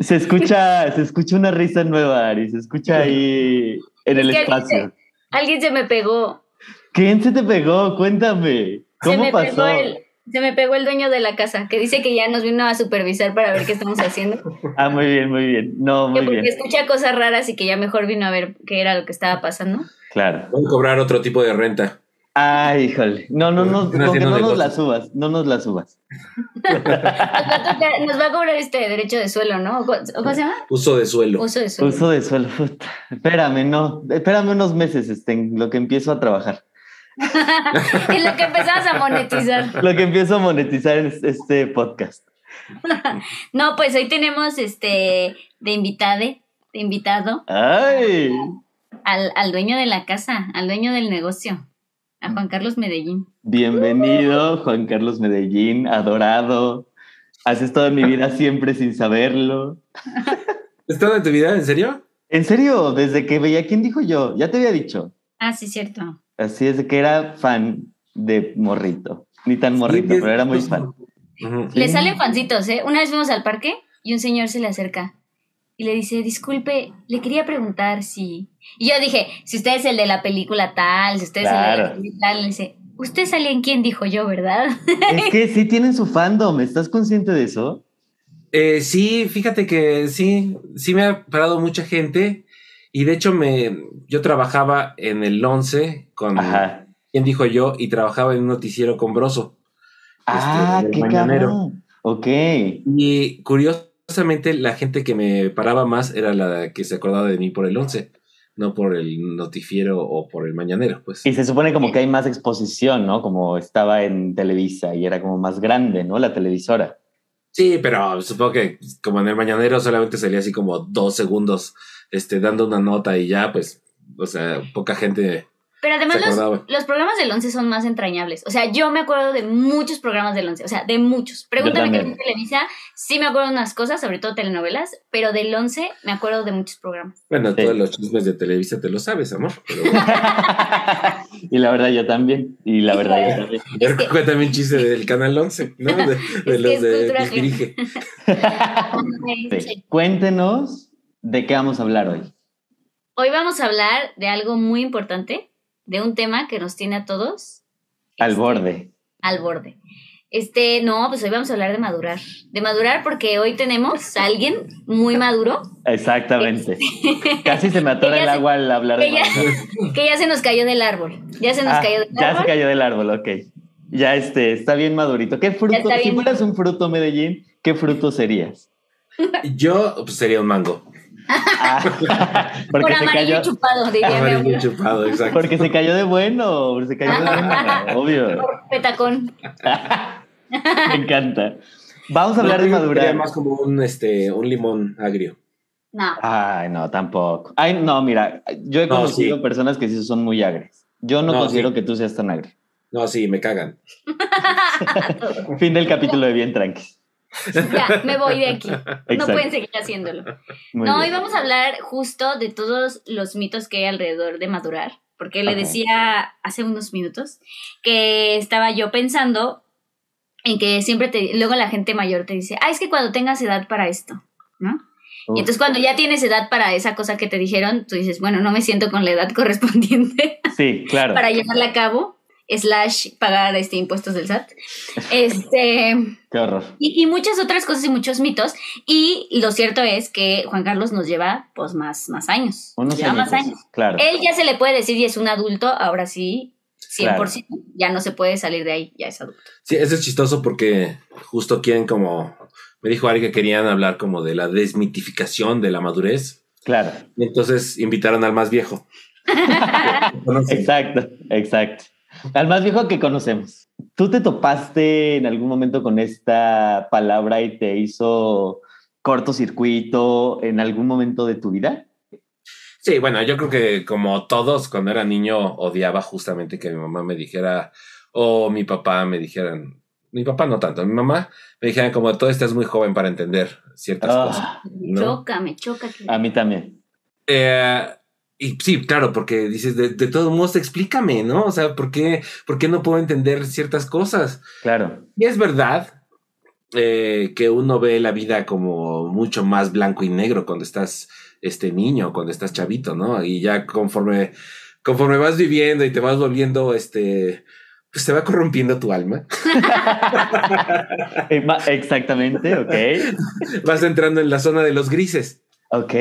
Se escucha, se escucha una risa nueva, Ari, se escucha ahí en el espacio. Alguien se, me pegó. ¿Quién se te pegó? Cuéntame. ¿Cómo pasó? se me pegó el dueño de la casa, que dice que ya nos vino a supervisar para ver qué estamos haciendo. Ah, muy bien, muy bien. No, muy porque bien. escucha cosas raras y que ya mejor vino a ver qué era lo que estaba pasando. Claro. Voy a cobrar otro tipo de renta. Ay, híjole. No, no, no, no, no nos la subas, no nos la subas. nos, va a cobrar este derecho de suelo, ¿no? ¿Cómo se llama? Uso de suelo. Uso de suelo. Uso de suelo. Espérame, no. Espérame unos meses, este, en lo que empiezo a trabajar. en lo que empezamos a monetizar. Lo que empiezo a monetizar es este podcast. no, pues hoy tenemos este de invitade, de invitado. ¡Ay! Al, al dueño de la casa, al dueño del negocio a Juan Carlos Medellín. Bienvenido, Juan Carlos Medellín, adorado. Has estado en mi vida siempre sin saberlo. ¿Has estado en tu vida? ¿En serio? En serio, desde que veía quién dijo yo, ya te había dicho. Ah, sí, cierto. Así es, que era fan de Morrito. Ni tan morrito, pero era muy fan. Le salen fancitos, ¿eh? Una vez fuimos al parque y un señor se le acerca y le dice, disculpe, le quería preguntar si... Y yo dije, si usted es el de la película tal, si usted es el de la película tal, le dice, usted salía en quién dijo yo, ¿verdad? Es que sí tienen su fandom, ¿estás consciente de eso? Eh, sí, fíjate que sí, sí me ha parado mucha gente y de hecho me, yo trabajaba en el 11 con... Ajá. ¿Quién dijo yo? Y trabajaba en un noticiero con Broso. Ah, este, qué cabrón. Ok. Y curioso la gente que me paraba más era la que se acordaba de mí por el 11, no por el notifiero o por el mañanero, pues. Y se supone como que hay más exposición, ¿no? Como estaba en Televisa y era como más grande, ¿no? La televisora. Sí, pero supongo que como en el mañanero solamente salía así como dos segundos este, dando una nota y ya, pues, o sea, poca gente pero además los, programas del 11 son más entrañables. O sea, yo me acuerdo de muchos programas del 11, o sea, de muchos. Pregúntame qué en Televisa, sí me acuerdo de unas cosas, sobre todo telenovelas, pero del 11 me acuerdo de muchos programas. Bueno, todos los chismes de Televisa te lo sabes, amor. y la verdad yo también, y la verdad yo también. Es que... Cuéntame un chiste del Canal 11, ¿no? De, los de que dirige. Cuéntenos de qué vamos a hablar hoy. Hoy vamos a hablar de algo muy importante de un tema que nos tiene a todos. Al este, borde. Al borde. Este, no, pues hoy vamos a hablar de madurar. De madurar porque hoy tenemos a alguien muy maduro. Exactamente. Casi se me atora el agua al hablar de ya, Que ya se nos cayó del árbol. Ya se nos ah, cayó del árbol. Ya se cayó del árbol, ok. Ya este, está bien madurito. ¿Qué fruto? Si fueras un fruto, Medellín, ¿qué fruto serías? Yo pues, sería un mango. Porque Por se cayó chupado, diría chupado, exacto. Porque se cayó de bueno, se cayó de bueno, obvio. Por petacón. Me encanta. Vamos a hablar de madurar. más como un, este, un limón agrio. No. Ay, no, tampoco. Ay, no, mira, yo he conocido personas que sí son muy agres. Yo no, considero que tú seas tan agrio. No, sí, me cagan. fin del capítulo de Bien Tranqui. Ya, me voy de aquí. No pueden seguir haciéndolo. no, hoy vamos a hablar justo de todos los mitos que hay alrededor de madurar. Porque le decía hace unos minutos que estaba yo pensando en que siempre te. Luego la gente mayor te dice, ah, es que cuando tengas edad para esto, ¿no? Y entonces cuando ya tienes edad para esa cosa que te dijeron, tú dices, bueno, no me siento con la edad correspondiente. Sí, claro. para llevarla a cabo slash pagar este, impuestos del SAT. Este, Qué horror. Y, muchas otras cosas y muchos mitos. Y lo cierto es que Juan Carlos nos lleva pues más, más años. Unos lleva más años. Claro. Él ya se le puede decir y es un adulto, ahora sí, 100%, ya no se puede salir de ahí, ya es adulto. Sí, eso es chistoso porque justo quieren como, me dijo alguien que querían hablar como de la desmitificación de la madurez. Claro. Y entonces invitaron al más viejo. exacto, exacto. Al más viejo que conocemos. ¿Tú te topaste en algún momento con esta palabra y te hizo cortocircuito en algún momento de tu vida? Sí, bueno, yo creo que como todos, cuando era niño, odiaba justamente que mi mamá me dijera o mi papá me dijeran, mi papá no tanto, mi mamá me dijeran como tú estás muy joven para entender ciertas ah. cosas. Me choca, me choca. A mí también. Eh, y sí, claro, porque dices, de, de todos modos, explícame, ¿no? O sea, ¿por qué, ¿por qué no puedo entender ciertas cosas? Claro. Y es verdad eh, que uno ve la vida como mucho más blanco y negro cuando estás este niño, cuando estás chavito, ¿no? Y ya conforme, conforme vas viviendo y te vas volviendo, este, pues te va corrompiendo tu alma. Exactamente, ok. Vas entrando en la zona de los grises. Ok,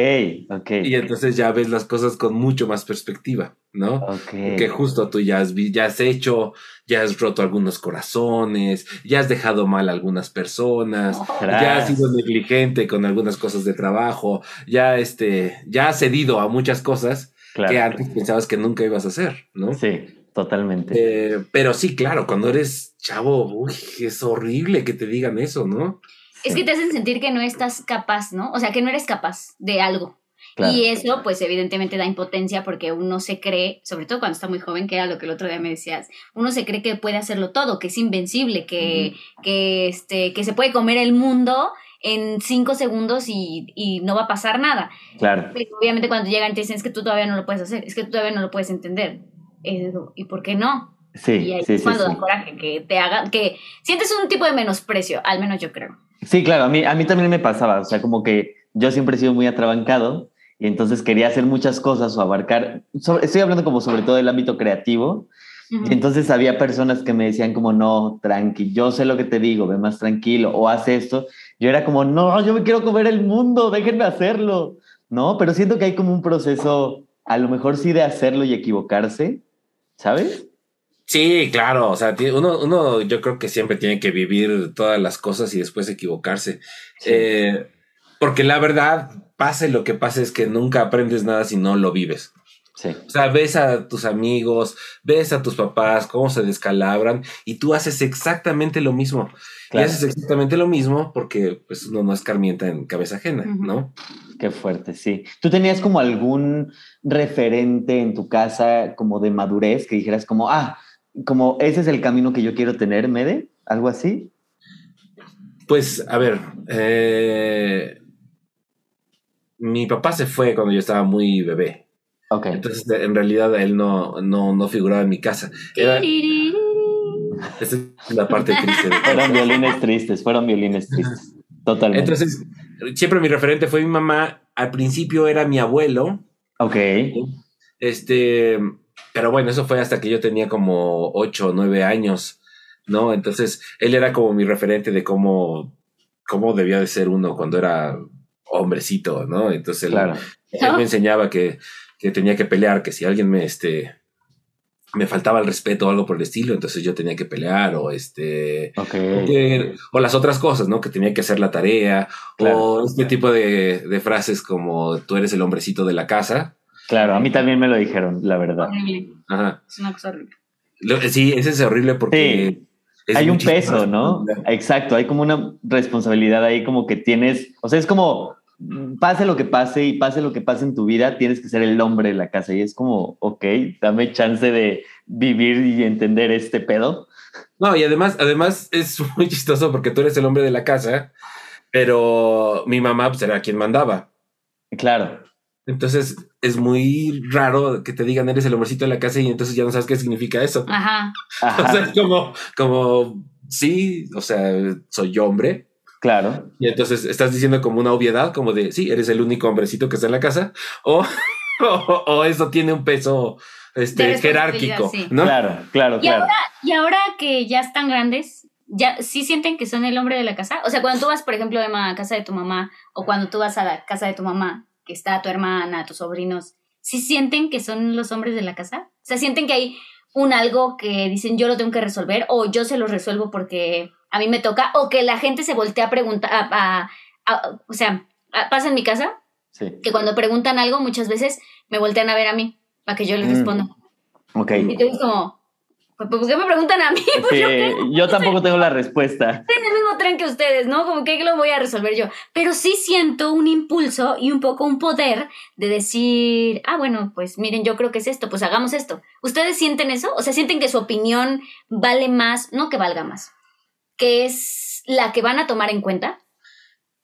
ok. Y entonces ya ves las cosas con mucho más perspectiva, ¿no? Ok. Que justo tú ya has, ya has hecho, ya has roto algunos corazones, ya has dejado mal a algunas personas, ya has sido negligente con algunas cosas de trabajo, ya este, ya has cedido a muchas cosas que antes pensabas que nunca ibas a hacer, ¿no? Sí. Totalmente. Eh, pero sí, claro, cuando eres chavo, uy, es horrible que te digan eso, ¿no? Es que te hacen sentir que no estás capaz, ¿no? O sea, que no eres capaz de algo. Y eso, pues evidentemente da impotencia porque uno se cree, sobre todo cuando está muy joven, que era lo que el otro día me decías, uno se cree que puede hacerlo todo, que es invencible, que, que, este, que se puede comer el mundo en cinco segundos y, y no va a pasar nada. Claro. Pero obviamente cuando llegan te dicen es que tú todavía no lo puedes hacer, es que tú todavía no lo puedes entender. ¿Y por qué no? Sí, y ahí sí, es cuando sí, da coraje, que te haga, que sientes un tipo de menosprecio, al menos yo creo. Sí, claro, a mí, a mí también me pasaba, o sea, como que yo siempre he sido muy atrabancado y entonces quería hacer muchas cosas o abarcar, estoy hablando como sobre todo del ámbito creativo, y entonces había personas que me decían como, no, tranqui, yo sé lo que te digo, ve más tranquilo, o haz esto. Yo era como, no, yo me quiero comer el mundo, déjenme hacerlo, ¿no? Pero siento que hay como un proceso, a lo mejor sí de hacerlo y equivocarse, ¿sabes? Sí, claro, o sea, uno, uno yo creo que siempre tiene que vivir todas las cosas y después equivocarse. Eh, porque la verdad, pase lo que pase, es que nunca aprendes nada si no lo vives. Sí. O sea, ves a tus amigos, ves a tus papás, cómo se descalabran y tú haces exactamente lo mismo. Y haces exactamente lo mismo porque pues uno no escarmienta en cabeza ajena, ¿no? Qué fuerte, sí. ¿Tú tenías como algún referente en tu casa como de madurez que dijeras como, ah, como ese es el camino que yo quiero tener, Mede? ¿Algo así? Pues, a ver, eh, mi papá se fue cuando yo estaba muy bebé. Ok. Entonces, en realidad, él no, no, no figuraba en mi casa. Era, esa es la parte triste. fueron violines tristes, fueron violines tristes. Totalmente. Entonces, siempre mi referente fue mi mamá. Al principio era mi abuelo. Ok. Este, pero bueno, eso fue hasta que yo tenía como ocho o nueve años, ¿no? Entonces, él era como mi referente de cómo, cómo debía de ser uno cuando era hombrecito, ¿no? Entonces, él, claro. él me enseñaba que, que, tenía que pelear, que si alguien me, este, me faltaba el respeto o algo por el estilo, entonces yo tenía que pelear o este okay. o las otras cosas, ¿no? Que tenía que hacer la tarea claro. o este tipo de, de, frases como tú eres el hombrecito de la casa. Claro, a mí también me lo dijeron, la verdad. Ajá. Es una cosa horrible. Sí, ese es horrible porque sí. Es hay un peso, ¿no? Exacto, hay como una responsabilidad ahí como que tienes, o sea, es como pase lo que pase y pase lo que pase en tu vida, tienes que ser el hombre de la casa. Y es como, ok, dame chance de vivir y entender este pedo. No, y además, además es muy chistoso porque tú eres el hombre de la casa, pero mi mamá pues, era quien mandaba. Claro. Entonces es muy raro que te digan eres el hombrecito de la casa y entonces ya no sabes qué significa eso. Ajá. Ajá. O sea, es como, como, sí, o sea, soy hombre, Claro. Y entonces estás diciendo como una obviedad, como de, sí, eres el único hombrecito que está en la casa, o, o, o eso tiene un peso este, jerárquico, sí. ¿no? Claro, claro, y claro. Ahora, y ahora que ya están grandes, ya sí sienten que son el hombre de la casa. O sea, cuando tú vas, por ejemplo, Emma, a casa de tu mamá, o cuando tú vas a la casa de tu mamá, que está tu hermana, tus sobrinos, ¿sí sienten que son los hombres de la casa? O sea, sienten que hay un algo que dicen yo lo tengo que resolver, o yo se lo resuelvo porque a mí me toca, o que la gente se voltea a preguntar, a, a, a, o sea, pasa en mi casa, sí. que cuando preguntan algo muchas veces me voltean a ver a mí, para que yo les responda. Mm. Ok. Y como, ¿por qué me preguntan a mí? Pues sí, yo, yo, tampoco tengo la respuesta. Estoy en el mismo tren que ustedes, ¿no? Como que lo voy a resolver yo. Pero sí siento un impulso y un poco un poder de decir, ah, bueno, pues miren, yo creo que es esto, pues hagamos esto. ¿Ustedes sienten eso? O sea, sienten que su opinión vale más, no que valga más, que es la que van a tomar en cuenta.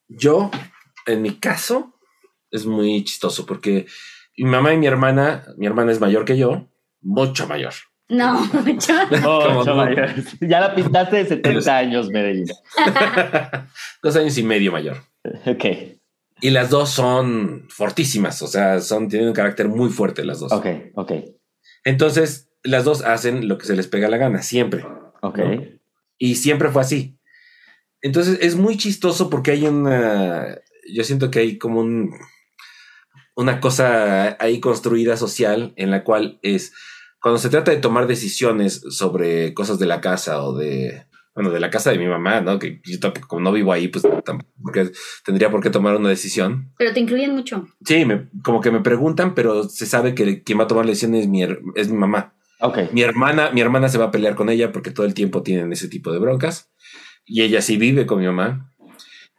Yo, en mi caso, es muy chistoso porque Mi mamá y mi hermana, mi hermana es mayor que yo, mucho mayor. No, mucho, mucho mayor. Ya la pintaste de 70 años, Medellín. dos años y medio mayor. Ok. Y las dos son fortísimas, o sea, son, tienen un carácter muy fuerte las dos. Ok, ok. Entonces, las dos hacen lo que se les pega la gana, siempre. Ok. Y siempre fue así. Entonces, es muy chistoso porque hay una, yo siento que hay como un, una cosa ahí construida social en la cual es, cuando se trata de tomar decisiones sobre cosas de la casa o de, bueno, de la casa de mi mamá, ¿no? Que yo tampoco, como no vivo ahí, pues tampoco tendría por qué tomar una decisión. Pero te incluyen mucho. Sí, me, como que me preguntan, pero se sabe que quien va a tomar la decisión es mi, es mi mamá. Ok. Mi hermana, mi hermana se va a pelear con ella porque todo el tiempo tienen ese tipo de broncas. Y ella sí vive con mi mamá.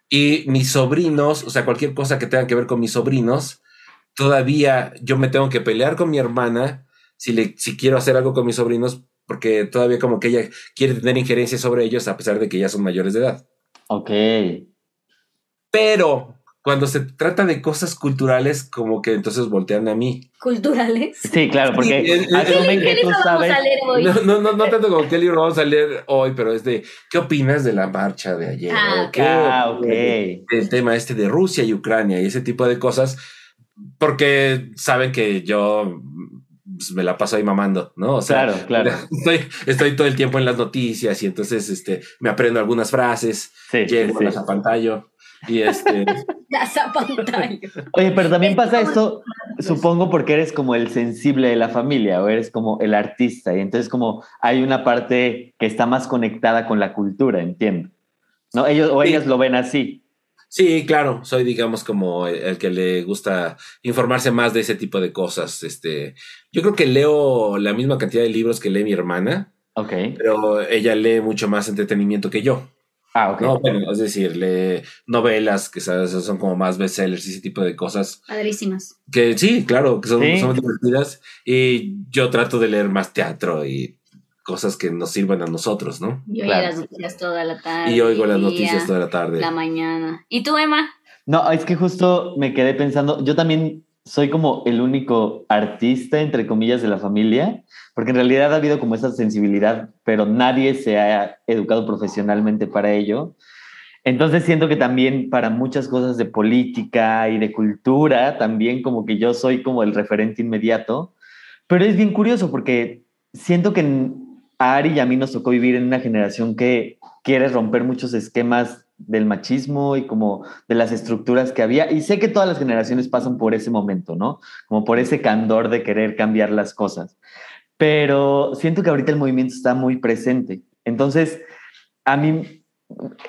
Y mis sobrinos, o sea, cualquier cosa que tenga que ver con mis sobrinos, todavía yo me tengo que pelear con mi hermana si, le, si quiero hacer algo con mis sobrinos, porque todavía como que ella quiere tener injerencia sobre ellos a pesar de que ya son mayores de edad. Ok. Pero cuando se trata de cosas culturales, como que entonces voltean a mí. ¿Culturales? Sí, claro, porque ¿Qué, asumen que tú sabes. A leer hoy? No, no, no, no tanto como qué libro vamos a leer hoy, pero es de ¿qué opinas de la marcha de ayer? Ah, ¿Qué ah, okay. El tema este de Rusia y Ucrania y ese tipo de cosas, porque saben que yo pues, me la paso ahí mamando, ¿no? O sea, claro, claro. Estoy, estoy todo el tiempo en las noticias y entonces este, me aprendo algunas frases, sí, llego sí, a las pantalla y este. las pantalla. Oye, pero también pasa esto, supongo, porque eres como el sensible de la familia o eres como el artista y entonces como hay una parte que está más conectada con la cultura, entiendo. ¿No? Ellos o ellas lo ven así. Sí, claro, soy digamos como el, que le gusta informarse más de ese tipo de cosas. Este, yo creo que leo la misma cantidad de libros que lee mi hermana. Ok. Pero ella lee mucho más entretenimiento que yo. Ah, ok. No, bueno, es decir, lee novelas que ¿sabes? son como más bestsellers y ese tipo de cosas. Padrísimas. Que sí, claro, que son, Sí. son divertidas. Y yo trato de leer más teatro y cosas que nos sirvan a nosotros, ¿no? Yo Claro. oigo las noticias toda la tarde. Y oigo las día, noticias toda la tarde. La mañana. ¿Y tú, Emma? No, es que justo me quedé pensando, yo también soy como el único artista, entre comillas, de la familia, porque en realidad ha habido como esa sensibilidad, pero nadie se ha educado profesionalmente para ello. Entonces siento que también para muchas cosas de política y de cultura, también como que yo soy como el referente inmediato, pero es bien curioso porque siento que Ari y a mí nos tocó vivir en una generación que quiere romper muchos esquemas del machismo y como de las estructuras que había. Y sé que todas las generaciones pasan por ese momento, ¿no? Como por ese candor de querer cambiar las cosas. Pero siento que ahorita el movimiento está muy presente. Entonces, a mí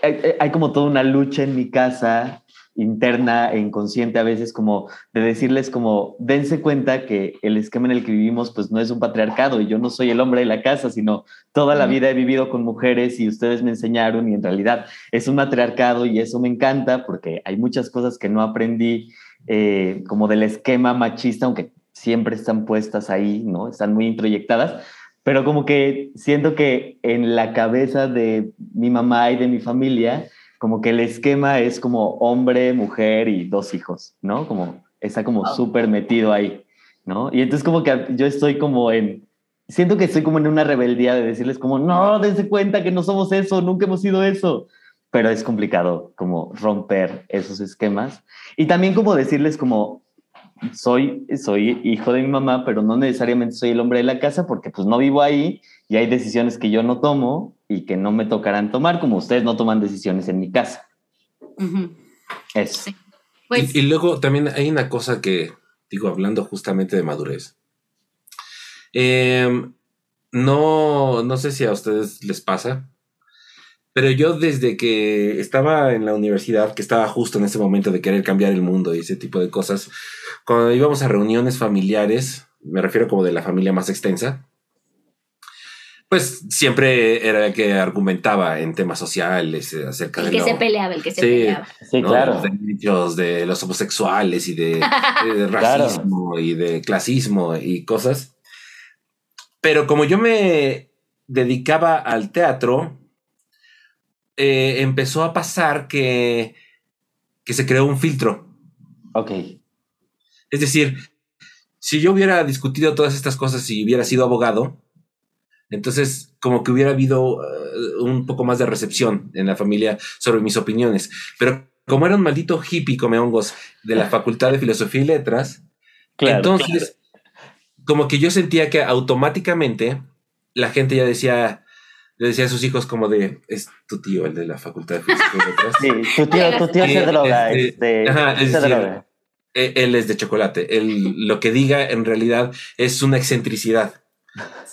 hay, hay como toda una lucha en mi casa interna e inconsciente a veces como de decirles como dense cuenta que el esquema en el que vivimos pues no es un patriarcado y yo no soy el hombre de la casa sino toda la vida he vivido con mujeres y ustedes me enseñaron y en realidad es un matriarcado y eso me encanta porque hay muchas cosas que no aprendí eh, como del esquema machista aunque siempre están puestas ahí no están muy introyectadas pero como que siento que en la cabeza de mi mamá y de mi familia, como que el esquema es como hombre, mujer y dos hijos, ¿no? Como está como súper metido ahí, ¿no? Y entonces como que yo estoy como en, siento que estoy como en una rebeldía de decirles como, no, dense cuenta que no somos eso, nunca hemos sido eso. Pero es complicado como romper esos esquemas. Y también como decirles como, soy, soy hijo de mi mamá, pero no necesariamente soy el hombre de la casa porque pues no vivo ahí y hay decisiones que yo no tomo y que no me tocarán tomar, como ustedes no toman decisiones en mi casa. Ujú. Eso. Sí. Pues, y, y luego también hay una cosa que, digo, hablando justamente de madurez. Em, no, no sé si a ustedes les pasa, pero yo desde que estaba en la universidad, que estaba justo en ese momento de querer cambiar el mundo y ese tipo de cosas, cuando íbamos a reuniones familiares, me refiero como de la familia más extensa, pues siempre era el que argumentaba en temas sociales eh, acerca el de que lo- se peleaba, el que se Sí. peleaba. Sí, ¿no? claro. De los derechos de los homosexuales y de, de racismo y de clasismo y cosas. Pero como yo me dedicaba al teatro, eh, empezó a pasar que, que se creó un filtro. Ok. Es decir, si yo hubiera discutido todas estas cosas y hubiera sido abogado, entonces como que hubiera habido uh, un poco más de recepción en la familia sobre mis opiniones. Pero como era un maldito hippie come hongos de la Facultad de Filosofía y Letras, entonces como que yo sentía que automáticamente la gente ya decía, le decía a sus hijos como de, es tu tío el de la Facultad de Filosofía y Letras. Sí, tu tío, tu tío se droga. Este, este ajá, es decir, e, él es de chocolate. Él, lo que diga en realidad es una excentricidad.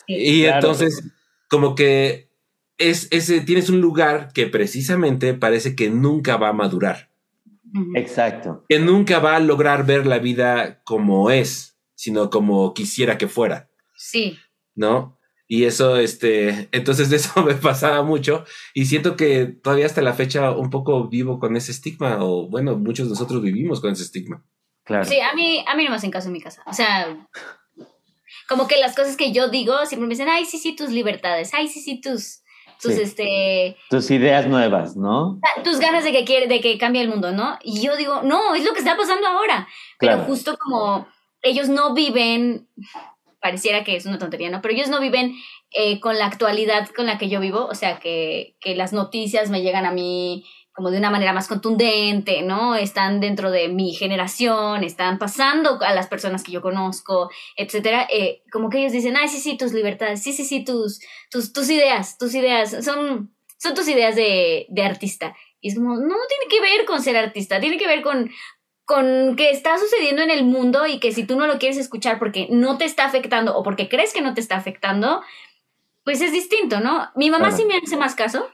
y entonces, como que es ese, tienes un lugar que precisamente parece que nunca va a madurar. Exacto. Que nunca va a lograr ver la vida como es, sino como quisiera que fuera. Sí. ¿No? Y eso, este, entonces de eso me pasaba mucho y siento que todavía hasta la fecha un poco vivo con ese estigma o bueno, muchos de nosotros vivimos con ese estigma. Claro. Sí, a mí, a mí no me hacen caso en mi casa. O sea, como que las cosas que yo digo siempre me dicen, ay, sí, sí, tus libertades, ay, sí, sí, tus, tus, este... Tus ideas nuevas, ¿no? Tus ganas de que, quiere, de que cambie el mundo, ¿no? Y yo digo, no, es lo que está pasando ahora. Pero justo como ellos no viven, pareciera que es una tontería, ¿no? Pero ellos no viven eh, con la actualidad con la que yo vivo, o sea, que, que las noticias me llegan a mí como de una manera más contundente, ¿no? Están dentro de mi generación, están pasando a las personas que yo conozco, etcétera. Eh, como que ellos dicen, ay, sí, sí, tus libertades, sí, sí, sí, tus, tus, tus ideas, tus ideas, son, son tus ideas de, de artista. Y es como, no tiene que ver con ser artista, tiene que ver con, con que está sucediendo en el mundo y que si tú no lo quieres escuchar porque no te está afectando o porque crees que no te está afectando, pues es distinto, ¿no? Mi mamá sí me hace más caso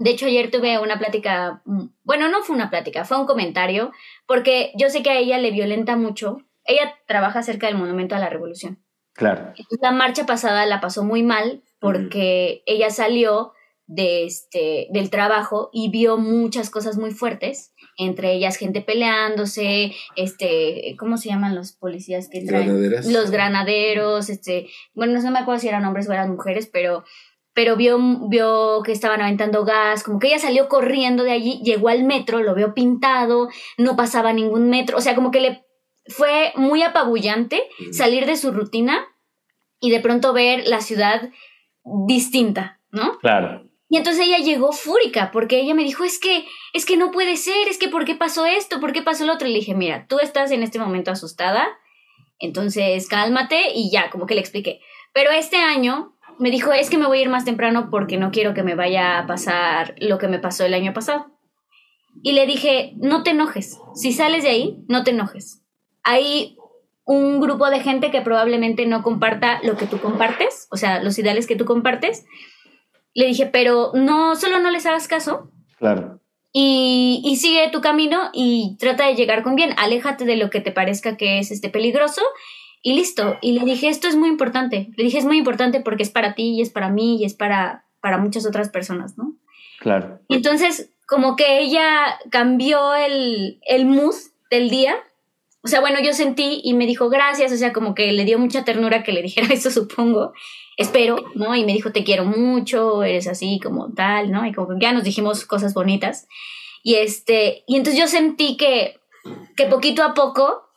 de hecho, ayer tuve una plática, mm, bueno, no fue una plática, fue un comentario, porque yo sé que a ella le violenta mucho. Ella trabaja cerca del Monumento a la Revolución. Claro. La marcha pasada la pasó muy mal porque ella salió de este, del trabajo y vio muchas cosas muy fuertes, entre ellas gente peleándose, este, ¿cómo se llaman los policías que traen? Los granaderos, este, bueno, no me acuerdo si eran hombres o eran mujeres, pero pero vio, vio que estaban aventando gas, como que ella salió corriendo de allí, llegó al metro, lo vio pintado, no pasaba ningún metro, o sea, como que le fue muy apabullante salir de su rutina y de pronto ver la ciudad distinta, ¿no? Claro. Y entonces ella llegó fúrica porque ella me dijo, es que, es que no puede ser, es que ¿por qué pasó esto? ¿Por qué pasó lo otro? Y le dije, mira, tú estás en este momento asustada, entonces cálmate y ya, como que le expliqué. Pero este año me dijo, es que me voy a ir más temprano porque no quiero que me vaya a pasar lo que me pasó el año pasado. Y le dije, no te enojes, si sales de ahí, no te enojes. Hay un grupo de gente que probablemente no comparta lo que tú compartes, o sea, los ideales que tú compartes. Le dije, pero no, solo no les hagas caso. Claro. Y, y, sigue tu camino y trata de llegar con bien. Aléjate de lo que te parezca que es este peligroso y listo. Y le dije, esto es muy importante. Le dije, es muy importante porque es para ti y es para mí y es para, para muchas otras personas, ¿no? Claro. Y entonces, como que ella cambió el, el mood del día. O sea, bueno, yo sentí y me dijo gracias, o sea, como que le dio mucha ternura que le dijera eso, supongo. Espero, ¿no? Y me dijo, te quiero mucho, eres así como tal, ¿no? Y como que ya nos dijimos cosas bonitas. Y este, y entonces yo sentí que, que poquito a poco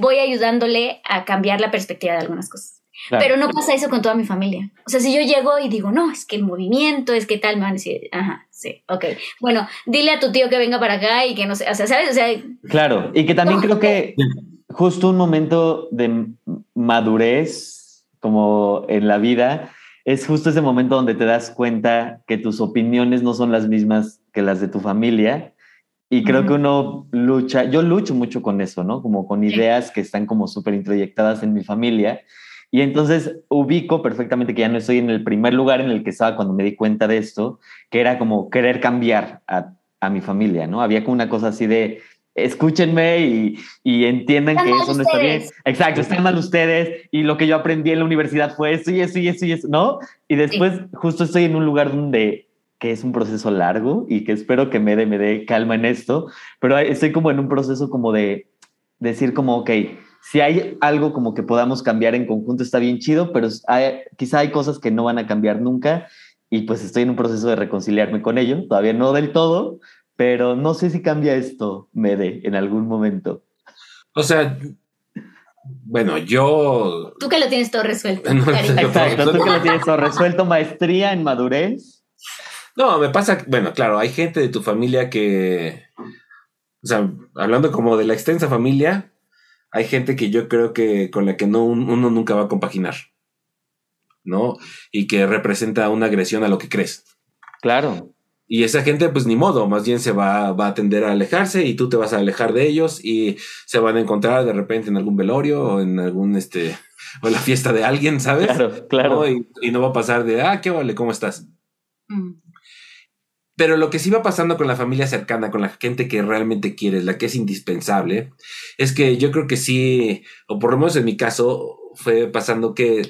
voy ayudándole a cambiar la perspectiva de algunas cosas. Pero no pasa eso con toda mi familia. O sea, si yo llego y digo, no, es que el movimiento, es que tal, me van a decir, ajá, sí, ok. Bueno, dile a tu tío que venga para acá y que no sé, o sea, ¿sabes? O sea, claro, y que también creo que justo un momento de madurez, como en la vida, es justo ese momento donde te das cuenta que tus opiniones no son las mismas que las de tu familia y creo que uno lucha, yo lucho mucho con eso, ¿no? Como con ideas que están como súper introyectadas en mi familia. Y entonces ubico perfectamente que ya no estoy en el primer lugar en el que estaba cuando me di cuenta de esto, que era como querer cambiar a, a mi familia, ¿no? Había como una cosa así de, escúchenme y, y entiendan que eso no está bien. Exacto, están mal ustedes y lo que yo aprendí en la universidad fue eso y eso y eso y eso, ¿no? Y después justo estoy en un lugar donde que es un proceso largo y que espero que me dé, me dé calma en esto, pero estoy como en un proceso como de decir como, ok, si hay algo como que podamos cambiar en conjunto está bien chido, pero quizá hay cosas que no van a cambiar nunca y pues estoy en un proceso de reconciliarme con ello, todavía no del todo, pero no sé si cambia esto, Mede, en algún momento. O sea, bueno, yo... Tú que lo tienes todo resuelto. Exacto, tú que lo tienes todo resuelto, maestría en madurez. No, me pasa, bueno, claro, hay gente de tu familia que, o sea, hablando como de la extensa familia, hay gente que yo creo que con la que no uno nunca va a compaginar, ¿no? Y que representa una agresión a lo que crees. Claro. Y esa gente, pues ni modo, más bien se va, va, a tender a alejarse y tú te vas a alejar de ellos y se van a encontrar de repente en algún velorio o en algún, este, o en la fiesta de alguien, ¿sabes? Claro, claro. Y, no va a pasar de, ah, qué vale, ¿cómo estás? Mm. Pero lo que sí va pasando con la familia cercana, con la gente que realmente quieres, la que es indispensable, es que yo creo que sí, o por lo menos en mi caso, fue pasando que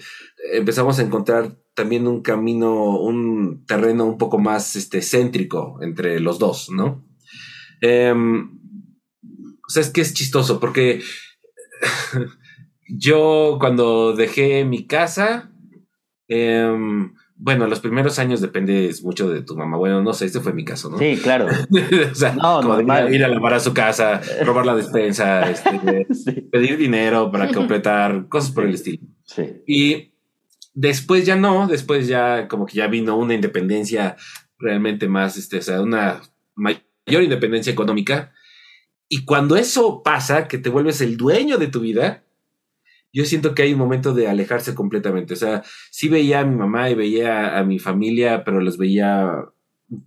empezamos a encontrar también un camino, un terreno un poco más este, céntrico entre los dos, ¿no? Em, o sea, es que es chistoso porque yo cuando dejé mi casa, em, bueno, los primeros años dependes mucho de tu mamá. Bueno, no sé, este fue mi caso, ¿no? Sí, claro. o sea, no, ir, a lavar a su casa, robar la despensa, este, pedir dinero para completar, cosas por el estilo. Sí. Y después ya no, después ya como que ya vino una independencia realmente más, este, o sea, una mayor independencia económica. Y cuando eso pasa, que te vuelves el dueño de tu vida, yo siento que hay un momento de alejarse completamente. O sea, sí veía a mi mamá y veía a mi familia, pero los veía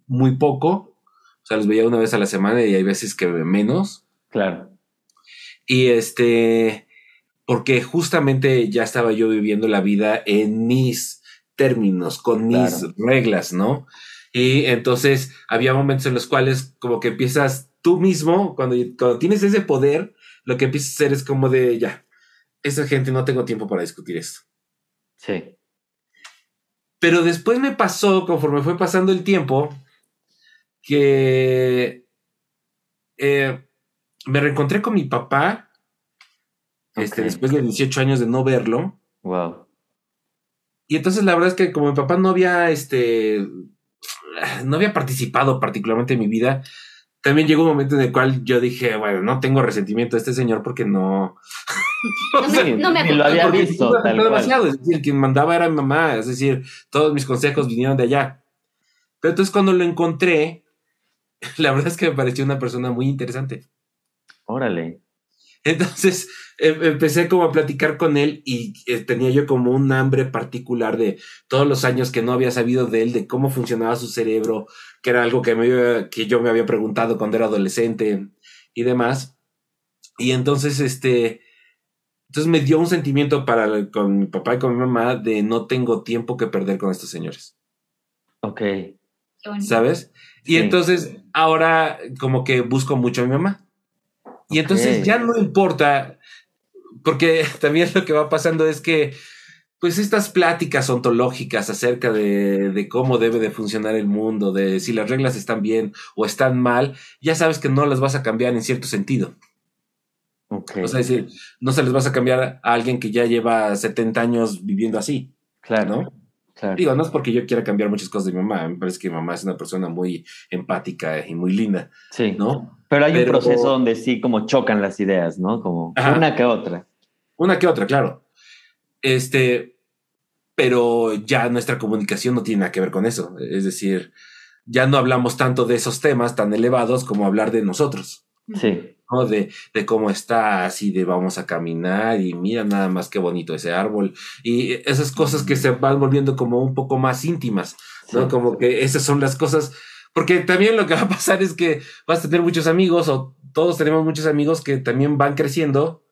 muy poco. O sea, los veía una vez a la semana y hay veces que menos. Claro. Y este, porque justamente ya estaba yo viviendo la vida en mis términos, con mis reglas, ¿no? Y entonces había momentos en los cuales como que empiezas tú mismo, cuando, cuando tienes ese poder, lo que empiezas a hacer es como de, ya, esa gente no tengo tiempo para discutir esto. Sí. Pero después me pasó, conforme fue pasando el tiempo, que eh, me reencontré con mi papá, este, después de 18 años de no verlo. Wow. Y entonces la verdad es que como mi papá no había, este, no había participado particularmente en mi vida, también llegó un momento en el cual yo dije, bueno, no tengo resentimiento a este señor porque no. no, me, lo había visto. demasiado. Es decir, quien mandaba era mi mamá. Es decir, todos mis consejos vinieron de allá. Pero entonces cuando lo encontré, la verdad es que me pareció una persona muy interesante. Órale. Entonces em, empecé como a platicar con él y eh, tenía yo como un hambre particular de todos los años que no había sabido de él, de cómo funcionaba su cerebro, que era algo que, me, que yo me había preguntado cuando era adolescente y demás. Y entonces, este, entonces me dio un sentimiento para con mi papá y con mi mamá de no tengo tiempo que perder con estos señores. Ok. ¿Sabes? Y entonces ahora como que busco mucho a mi mamá. Y entonces ya no importa, porque también lo que va pasando es que, pues estas pláticas ontológicas acerca de, cómo debe de funcionar el mundo, de si las reglas están bien o están mal, ya sabes que no las vas a cambiar en cierto sentido. Okay. O sea, decir, no se les vas a cambiar a alguien que ya lleva 70 años viviendo así. Claro. ¿no? Digo, no es porque yo quiera cambiar muchas cosas de mi mamá, me parece que mi mamá es una persona muy empática y muy linda. Sí. ¿No? Pero hay un proceso donde sí como chocan las ideas, ¿no? Como una que otra. Una que otra, claro. Este, pero ya nuestra comunicación no tiene nada que ver con eso. Es decir, ya no hablamos tanto de esos temas tan elevados como hablar de nosotros. Sí. ¿No? De, de cómo estás y de vamos a caminar y mira nada más qué bonito ese árbol y esas cosas que se van volviendo como un poco más íntimas, ¿no? Como que esas son las cosas, porque también lo que va a pasar es que vas a tener muchos amigos o todos tenemos muchos amigos que también van creciendo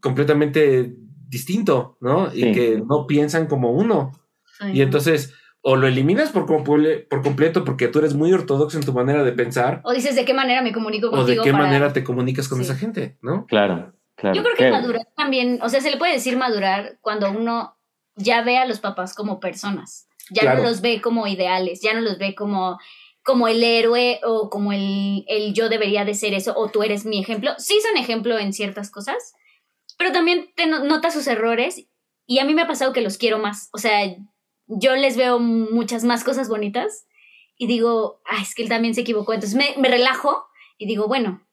completamente distinto, ¿no? Y que no piensan como uno. Y entonces o lo eliminas por, por completo porque tú eres muy ortodoxo en tu manera de pensar. O dices de qué manera me comunico contigo. O de qué manera te comunicas con esa gente, ¿no? Claro, claro. Yo creo que madurar también, o sea, se le puede decir madurar cuando uno ya ve a los papás como personas. Ya no los ve como ideales, ya no los ve como, como el héroe o como el, el yo debería de ser eso o tú eres mi ejemplo. Sí son ejemplo en ciertas cosas, pero también te notas sus errores y a mí me ha pasado que los quiero más. O sea, yo les veo muchas más cosas bonitas y digo, ah, es que él también se equivocó. Entonces me, relajo y digo, bueno,